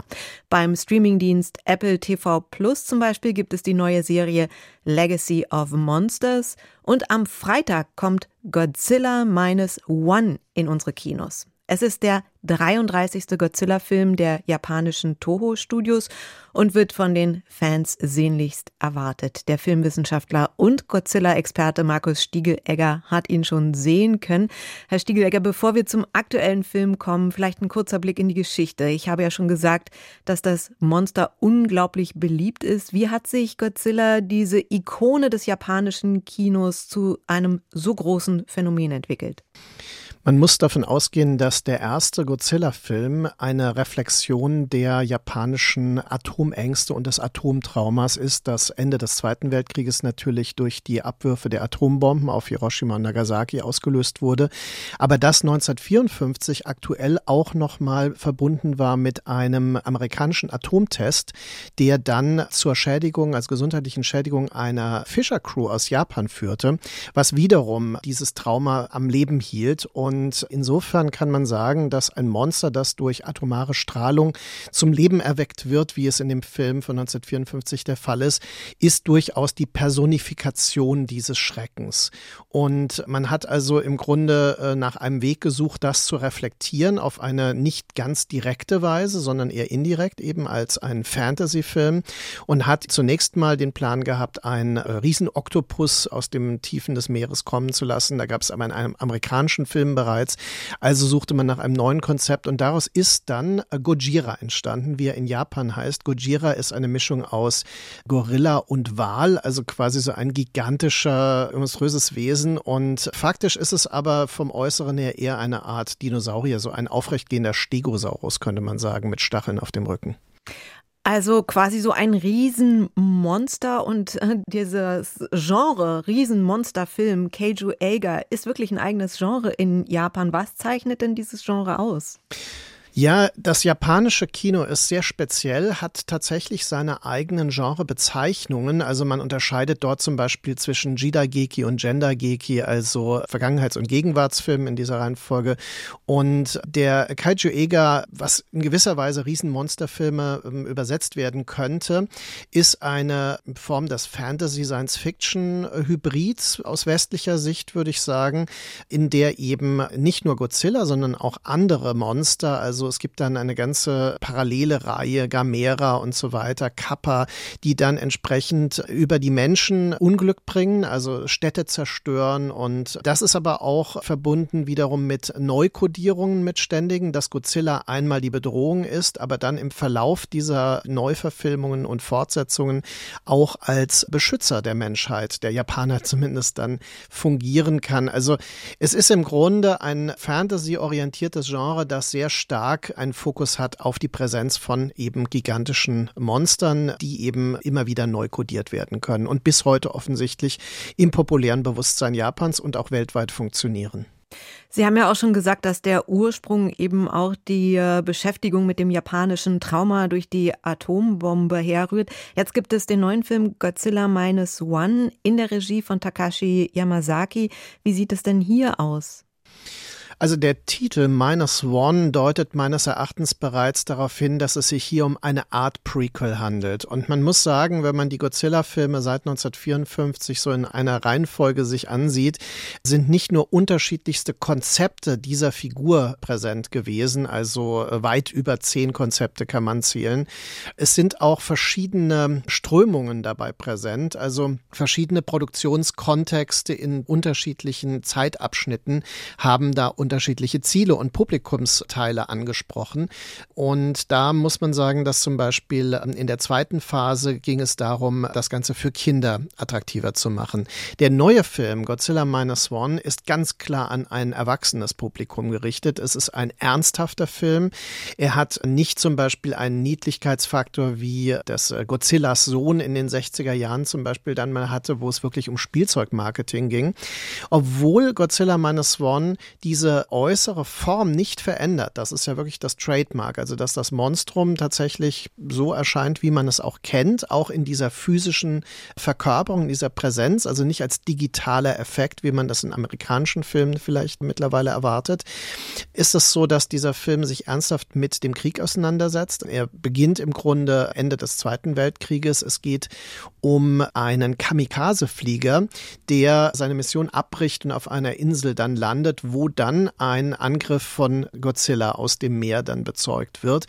Beim Streamingdienst Apple TV Plus zum Beispiel gibt es die neue Serie Legacy of Monsters und am Freitag kommt Godzilla Minus One in unsere Kinos. Es ist der 33. Godzilla-Film der japanischen Toho-Studios und wird von den Fans sehnlichst erwartet. Der Filmwissenschaftler und Godzilla-Experte Markus Stiegelegger hat ihn schon sehen können. Herr Stiegelegger, bevor wir zum aktuellen Film kommen, vielleicht ein kurzer Blick in die Geschichte. Ich habe ja schon gesagt, dass das Monster unglaublich beliebt ist. Wie hat sich Godzilla, diese Ikone des japanischen Kinos, zu einem so großen Phänomen entwickelt? Man muss davon ausgehen, dass der erste Godzilla-Film eine Reflexion der japanischen Atomängste und des Atomtraumas ist, das Ende des Zweiten Weltkrieges natürlich durch die Abwürfe der Atombomben auf Hiroshima und Nagasaki ausgelöst wurde, aber das 1954 aktuell auch nochmal verbunden war mit einem amerikanischen Atomtest, der dann zur Schädigung, als gesundheitlichen Schädigung einer Fischer-Crew aus Japan führte, was wiederum dieses Trauma am Leben hielt und und insofern kann man sagen, dass ein Monster, das durch atomare Strahlung zum Leben erweckt wird, wie es in dem Film von 1954 der Fall ist, ist durchaus die Personifikation dieses Schreckens. Und man hat also im Grunde äh, nach einem Weg gesucht, das zu reflektieren auf eine nicht ganz direkte Weise, sondern eher indirekt, eben als ein Fantasy-Film und hat zunächst mal den Plan gehabt, einen äh, Riesenoktopus aus den Tiefen des Meeres kommen zu lassen. Da gab es aber in einem amerikanischen Film bereits. Also suchte man nach einem neuen Konzept und daraus ist dann Gojira entstanden, wie er in Japan heißt. Gojira ist eine Mischung aus Gorilla und Wal, also quasi so ein gigantischer, monströses Wesen. Und faktisch ist es aber vom Äußeren her eher eine Art Dinosaurier, so ein aufrechtgehender Stegosaurus, könnte man sagen, mit Stacheln auf dem Rücken. Also quasi so ein Riesenmonster und äh, dieses Genre Riesenmonsterfilm Keiju Eiga ist wirklich ein eigenes Genre in Japan. Was zeichnet denn dieses Genre aus? Ja, das japanische Kino ist sehr speziell, hat tatsächlich seine eigenen Genrebezeichnungen. Also man unterscheidet dort zum Beispiel zwischen Jidageki und Gendergeki, also Vergangenheits- und Gegenwartsfilmen in dieser Reihenfolge. Und der Kaiju Ega, was in gewisser Weise Riesenmonsterfilme ähm, übersetzt werden könnte, ist eine Form des Fantasy-Science-Fiction-Hybrids aus westlicher Sicht, würde ich sagen, in der eben nicht nur Godzilla, sondern auch andere Monster, also Also es gibt dann eine ganze parallele Reihe, Gamera und so weiter, Kappa, die dann entsprechend über die Menschen Unglück bringen, also Städte zerstören. Und das ist aber auch verbunden wiederum mit Neukodierungen mit ständigen, dass Godzilla einmal die Bedrohung ist, aber dann im Verlauf dieser Neuverfilmungen und Fortsetzungen auch als Beschützer der Menschheit, der Japaner zumindest dann fungieren kann. Also es ist im Grunde ein Fantasy-orientiertes Genre, das sehr stark einen Fokus hat auf die Präsenz von eben gigantischen Monstern, die eben immer wieder neu kodiert werden können und bis heute offensichtlich im populären Bewusstsein Japans und auch weltweit funktionieren. Sie haben ja auch schon gesagt, dass der Ursprung eben auch die äh, Beschäftigung mit dem japanischen Trauma durch die Atombombe herrührt. Jetzt gibt es den neuen Film Godzilla Minus One in der Regie von Takashi Yamazaki. Wie sieht es denn hier aus? Also der Titel Minus One deutet meines Erachtens bereits darauf hin, dass es sich hier um eine Art Prequel handelt. Und man muss sagen, wenn man die Godzilla-Filme seit 1954 so in einer Reihenfolge sich ansieht, sind nicht nur unterschiedlichste Konzepte dieser Figur präsent gewesen, also weit über zehn Konzepte kann man zählen. Es sind auch verschiedene Strömungen dabei präsent, also verschiedene Produktionskontexte in unterschiedlichen Zeitabschnitten haben da unterschiedliche Ziele und Publikumsteile angesprochen. Und da muss man sagen, dass zum Beispiel ähm, in der zweiten Phase ging es darum, das Ganze für Kinder attraktiver zu machen. Der neue Film Godzilla Minus One ist ganz klar an ein erwachsenes Publikum gerichtet. Es ist ein ernsthafter Film. Er hat nicht zum Beispiel einen Niedlichkeitsfaktor wie das äh, Godzillas Sohn in den 60er Jahren zum Beispiel dann mal hatte, wo es wirklich um Spielzeugmarketing ging. Obwohl Godzilla Minus One diese äußere Form nicht verändert. Das ist ja wirklich das Trademark, also dass das Monstrum tatsächlich so erscheint, wie man es auch kennt, auch in dieser physischen Verkörperung, in dieser Präsenz, also nicht als digitaler Effekt, wie man das in amerikanischen Filmen vielleicht mittlerweile erwartet, ist es so, dass dieser Film sich ernsthaft mit dem Krieg auseinandersetzt. Er beginnt im Grunde Ende des Zweiten Weltkrieges. Es geht um einen Kamikaze-Flieger, der seine Mission abbricht und auf einer Insel dann landet, wo dann ein Angriff von Godzilla aus dem Meer dann bezeugt wird.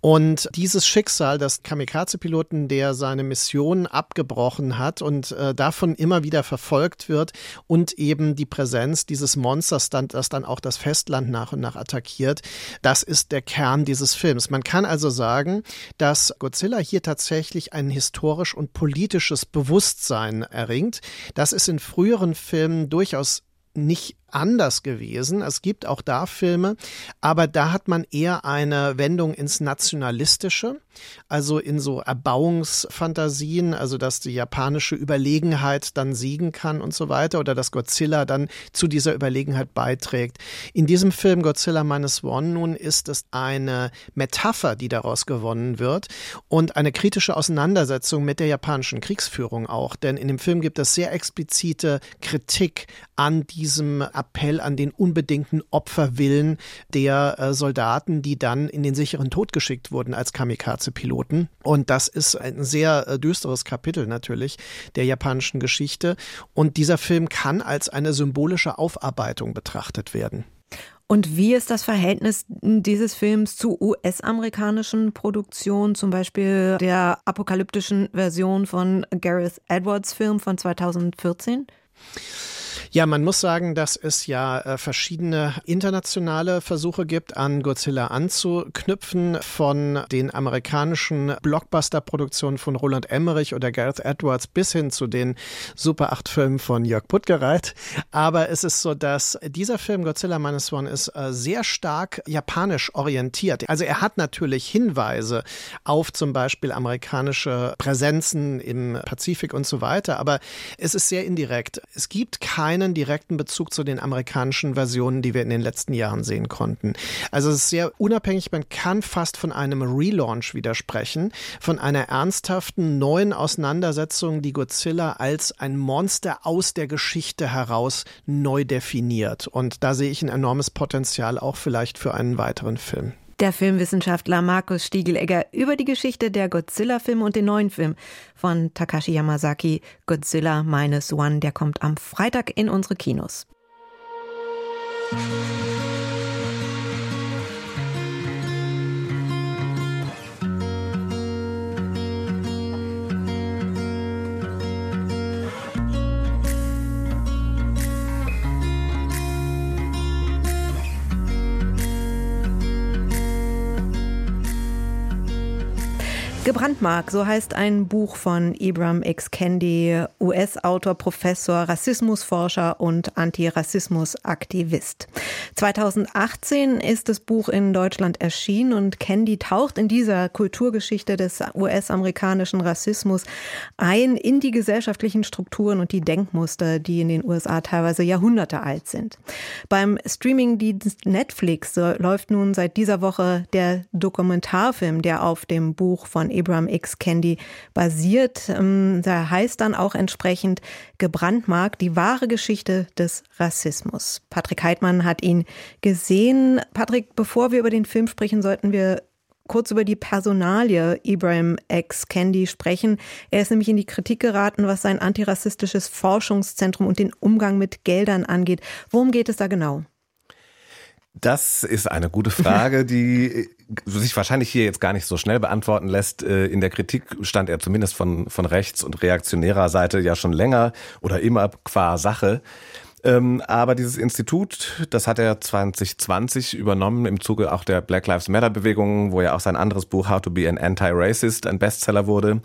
Und dieses Schicksal des Kamikaze-Piloten, der seine Mission abgebrochen hat und äh, davon immer wieder verfolgt wird und eben die Präsenz dieses Monsters, dann, das dann auch das Festland nach und nach attackiert, das ist der Kern dieses Films. Man kann also sagen, dass Godzilla hier tatsächlich ein historisch und politisches Bewusstsein erringt. Das ist in früheren Filmen durchaus nicht anders gewesen. Es gibt auch da Filme, aber da hat man eher eine Wendung ins Nationalistische, also in so Erbauungsfantasien, also dass die japanische Überlegenheit dann siegen kann und so weiter oder dass Godzilla dann zu dieser Überlegenheit beiträgt. In diesem Film Godzilla Minus One nun ist es eine Metapher, die daraus gewonnen wird und eine kritische Auseinandersetzung mit der japanischen Kriegsführung auch, denn in dem Film gibt es sehr explizite Kritik an diesem Appell an den unbedingten Opferwillen der äh, Soldaten, die dann in den sicheren Tod geschickt wurden als Kamikaze-Piloten. Und das ist ein sehr äh, düsteres Kapitel natürlich der japanischen Geschichte. Und dieser Film kann als eine symbolische Aufarbeitung betrachtet werden. Und wie ist das Verhältnis dieses Films zu US-amerikanischen Produktionen, zum Beispiel der apokalyptischen Version von Gareth Edwards Film von 2014? Ja, man muss sagen, dass es ja äh, verschiedene internationale Versuche gibt, an Godzilla anzuknüpfen, von den amerikanischen Blockbuster-Produktionen von Roland Emmerich oder Gareth Edwards bis hin zu den Super 8-Filmen von Jörg Puttgereit. Aber es ist so, dass dieser Film Godzilla Minus One ist äh, sehr stark japanisch orientiert. Also er hat natürlich Hinweise auf zum Beispiel amerikanische Präsenzen im Pazifik und so weiter, aber es ist sehr indirekt. Es gibt keine keinen direkten Bezug zu den amerikanischen Versionen, die wir in den letzten Jahren sehen konnten. Also es ist sehr unabhängig, man kann fast von einem Relaunch widersprechen, von einer ernsthaften neuen Auseinandersetzung, die Godzilla als ein Monster aus der Geschichte heraus neu definiert. Und da sehe ich ein enormes Potenzial auch vielleicht für einen weiteren Film. Der Filmwissenschaftler Markus Stiegelegger über die Geschichte der Godzilla-Filme und den neuen Film von Takashi Yamazaki, Godzilla Minus One. Der kommt am Freitag in unsere Kinos. Gebrandmark, so heißt ein Buch von Ibram X. Kendi, US-Autor, Professor, Rassismusforscher und Antirassismusaktivist. 2018 ist das Buch in Deutschland erschienen und Kendi taucht in dieser Kulturgeschichte des US-amerikanischen Rassismus ein in die gesellschaftlichen Strukturen und die Denkmuster, die in den USA teilweise Jahrhunderte alt sind. Beim Streamingdienst Netflix läuft nun seit dieser Woche der Dokumentarfilm, der auf dem Buch von Ibram X. Kendi basiert. Ähm, da heißt dann auch entsprechend gebrandmarkt die wahre Geschichte des Rassismus. Patrick Heidmann hat ihn gesehen. Patrick, bevor wir über den Film sprechen, sollten wir kurz über die Personalie Ibrahim X. Kendi sprechen. Er ist nämlich in die Kritik geraten, was sein antirassistisches Forschungszentrum und den Umgang mit Geldern angeht. Worum geht es da genau? Das ist eine gute Frage, die sich wahrscheinlich hier jetzt gar nicht so schnell beantworten lässt. Äh, in der Kritik stand er zumindest von, von rechts- und reaktionärer Seite ja schon länger oder immer qua Sache. Ähm, aber dieses Institut, das hat er 2020 übernommen im Zuge auch der Black Lives Matter Bewegung, wo ja auch sein anderes Buch How to be an Anti-Racist ein Bestseller wurde.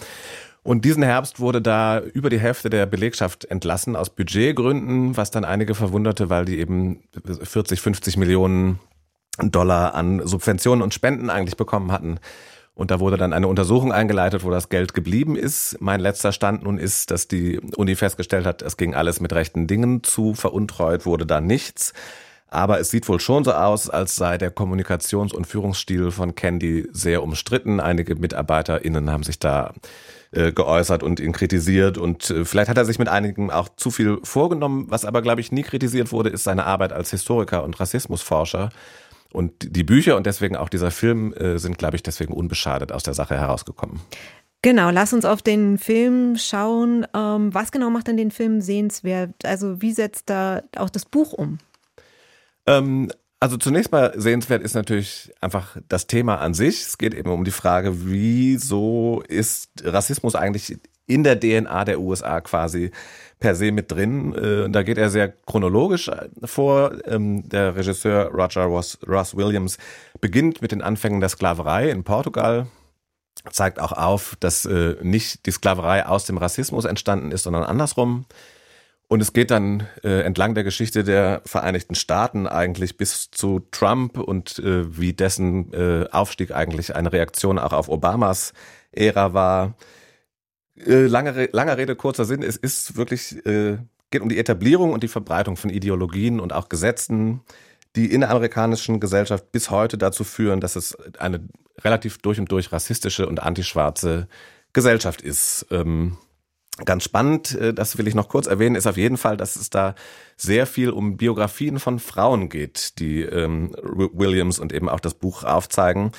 Und diesen Herbst wurde da über die Hälfte der Belegschaft entlassen aus Budgetgründen, was dann einige verwunderte, weil die eben 40, 50 Millionen Dollar an Subventionen und Spenden eigentlich bekommen hatten. Und da wurde dann eine Untersuchung eingeleitet, wo das Geld geblieben ist. Mein letzter Stand nun ist, dass die Uni festgestellt hat, es ging alles mit rechten Dingen zu, veruntreut wurde da nichts. Aber es sieht wohl schon so aus, als sei der Kommunikations- und Führungsstil von Candy sehr umstritten. Einige MitarbeiterInnen haben sich da äh, geäußert und ihn kritisiert und äh, vielleicht hat er sich mit einigen auch zu viel vorgenommen. Was aber, glaube ich, nie kritisiert wurde, ist seine Arbeit als Historiker und Rassismusforscher. Und die Bücher und deswegen auch dieser Film äh, sind, glaube ich, deswegen unbeschadet aus der Sache herausgekommen. Genau, lass uns auf den Film schauen. Ähm, was genau macht denn den Film sehenswert? Also wie setzt da auch das Buch um? Ähm, also zunächst mal sehenswert ist natürlich einfach das Thema an sich. Es geht eben um die Frage, wieso ist Rassismus eigentlich in der DNA der USA quasi per se mit drin. Äh, da geht er sehr chronologisch vor. Ähm, der Regisseur Roger Ross, Ross Williams beginnt mit den Anfängen der Sklaverei in Portugal zeigt auch auf, dass äh, nicht die Sklaverei aus dem Rassismus entstanden ist, sondern andersrum. Und es geht dann äh, entlang der Geschichte der Vereinigten Staaten eigentlich bis zu Trump und äh, wie dessen äh, Aufstieg eigentlich eine Reaktion auch auf Obamas Ära war. Äh, lange, langer Rede, kurzer Sinn, es ist wirklich, äh, geht um die Etablierung und die Verbreitung von Ideologien und auch Gesetzen, die in der amerikanischen Gesellschaft bis heute dazu führen, dass es eine relativ durch und durch rassistische und antischwarze Gesellschaft ist. Ähm, Ganz spannend, äh, das will ich noch kurz erwähnen, ist auf jeden Fall, dass es da sehr viel um Biografien von Frauen geht, die ähm, Williams und eben auch das Buch aufzeigen.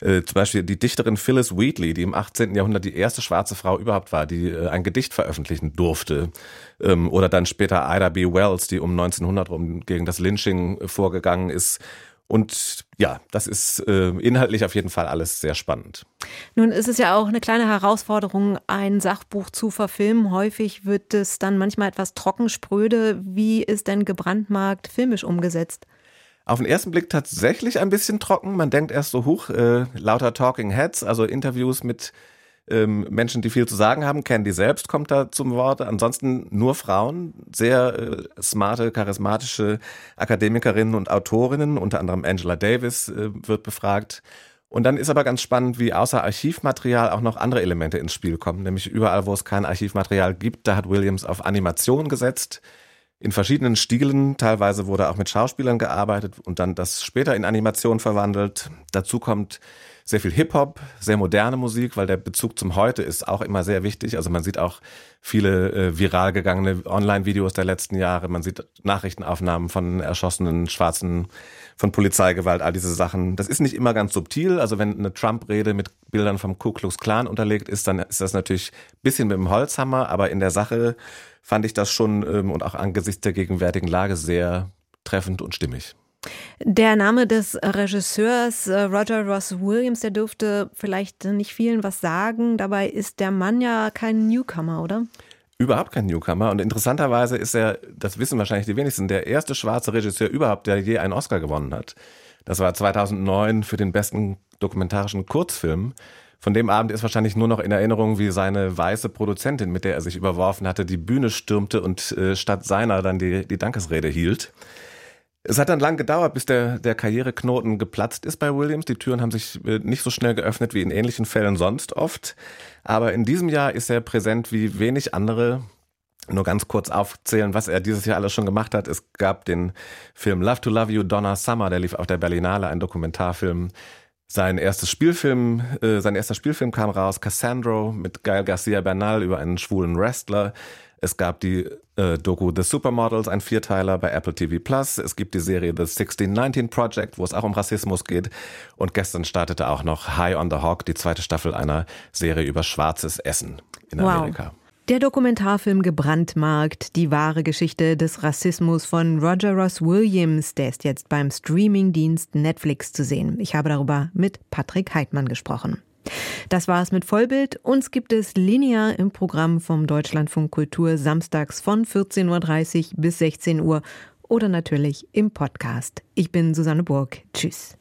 Äh, zum Beispiel die Dichterin Phyllis Wheatley, die im 18. Jahrhundert die erste schwarze Frau überhaupt war, die äh, ein Gedicht veröffentlichen durfte. Ähm, oder dann später Ida B. Wells, die um 1900 rum gegen das Lynching vorgegangen ist und ja, das ist äh, inhaltlich auf jeden Fall alles sehr spannend. Nun ist es ja auch eine kleine Herausforderung, ein Sachbuch zu verfilmen. Häufig wird es dann manchmal etwas trocken, spröde. Wie ist denn gebrandmarkt filmisch umgesetzt? Auf den ersten Blick tatsächlich ein bisschen trocken. Man denkt erst so hoch, äh, lauter Talking Heads, also Interviews mit ähm, Menschen, die viel zu sagen haben. Candy selbst kommt da zum Wort. Ansonsten nur Frauen, sehr äh, smarte, charismatische Akademikerinnen und Autorinnen, unter anderem Angela Davis äh, wird befragt. Und dann ist aber ganz spannend, wie außer Archivmaterial auch noch andere Elemente ins Spiel kommen. Nämlich überall, wo es kein Archivmaterial gibt, da hat Williams auf Animation gesetzt. In verschiedenen Stilen. Teilweise wurde auch mit Schauspielern gearbeitet und dann das später in Animation verwandelt. Dazu kommt sehr viel Hip-Hop, sehr moderne Musik, weil der Bezug zum Heute ist auch immer sehr wichtig. Also man sieht auch viele äh, viral gegangene Online-Videos der letzten Jahre. Man sieht Nachrichtenaufnahmen von erschossenen Schwarzen, von Polizeigewalt, all diese Sachen. Das ist nicht immer ganz subtil. Also wenn eine Trump-Rede mit Bildern vom Ku Klux Klan unterlegt ist, dann ist das natürlich bisschen mit dem Holzhammer, aber in der Sache fand ich das schon ähm, und auch angesichts der gegenwärtigen Lage sehr treffend und stimmig. Der Name des Regisseurs äh, Roger Ross Williams, der dürfte vielleicht nicht vielen was sagen. Dabei ist der Mann ja kein Newcomer, oder? Überhaupt kein Newcomer. Und interessanterweise ist er, das wissen wahrscheinlich die wenigsten, der erste schwarze Regisseur überhaupt, der je einen Oscar gewonnen hat. Das war 2009 für den besten dokumentarischen Kurzfilm Von dem Abend ist wahrscheinlich nur noch in Erinnerung, wie seine weiße Produzentin, mit der er sich überworfen hatte, die Bühne stürmte und äh, statt seiner dann die, die Dankesrede hielt. Es hat dann lang gedauert, bis der, der Karriereknoten geplatzt ist bei Williams. Die Türen haben sich äh, nicht so schnell geöffnet wie in ähnlichen Fällen sonst oft. Aber in diesem Jahr ist er präsent wie wenig andere. Nur ganz kurz aufzählen, was er dieses Jahr alles schon gemacht hat. Es gab den Film Love to Love You, Donna Summer, der lief auf der Berlinale, ein Dokumentarfilm. Sein erstes Spielfilm, äh, sein erster Spielfilm kam raus, Cassandro mit Gael Garcia Bernal über einen schwulen Wrestler. Es gab die äh, Doku The Supermodels, ein Vierteiler bei Apple TV Plus. Es gibt die Serie The 1619 Project, wo es auch um Rassismus geht. Und gestern startete auch noch High on the Hawk, die zweite Staffel einer Serie über schwarzes Essen in Amerika. Wow. Der Dokumentarfilm Gebrandmarkt, die wahre Geschichte des Rassismus von Roger Ross Williams, der ist jetzt beim Streamingdienst Netflix zu sehen. Ich habe darüber mit Patrick Heidmann gesprochen. Das war es mit Vollbild. Uns gibt es linear im Programm vom Deutschlandfunk Kultur samstags von 14.30 Uhr bis 16 Uhr oder natürlich im Podcast. Ich bin Susanne Burg. Tschüss.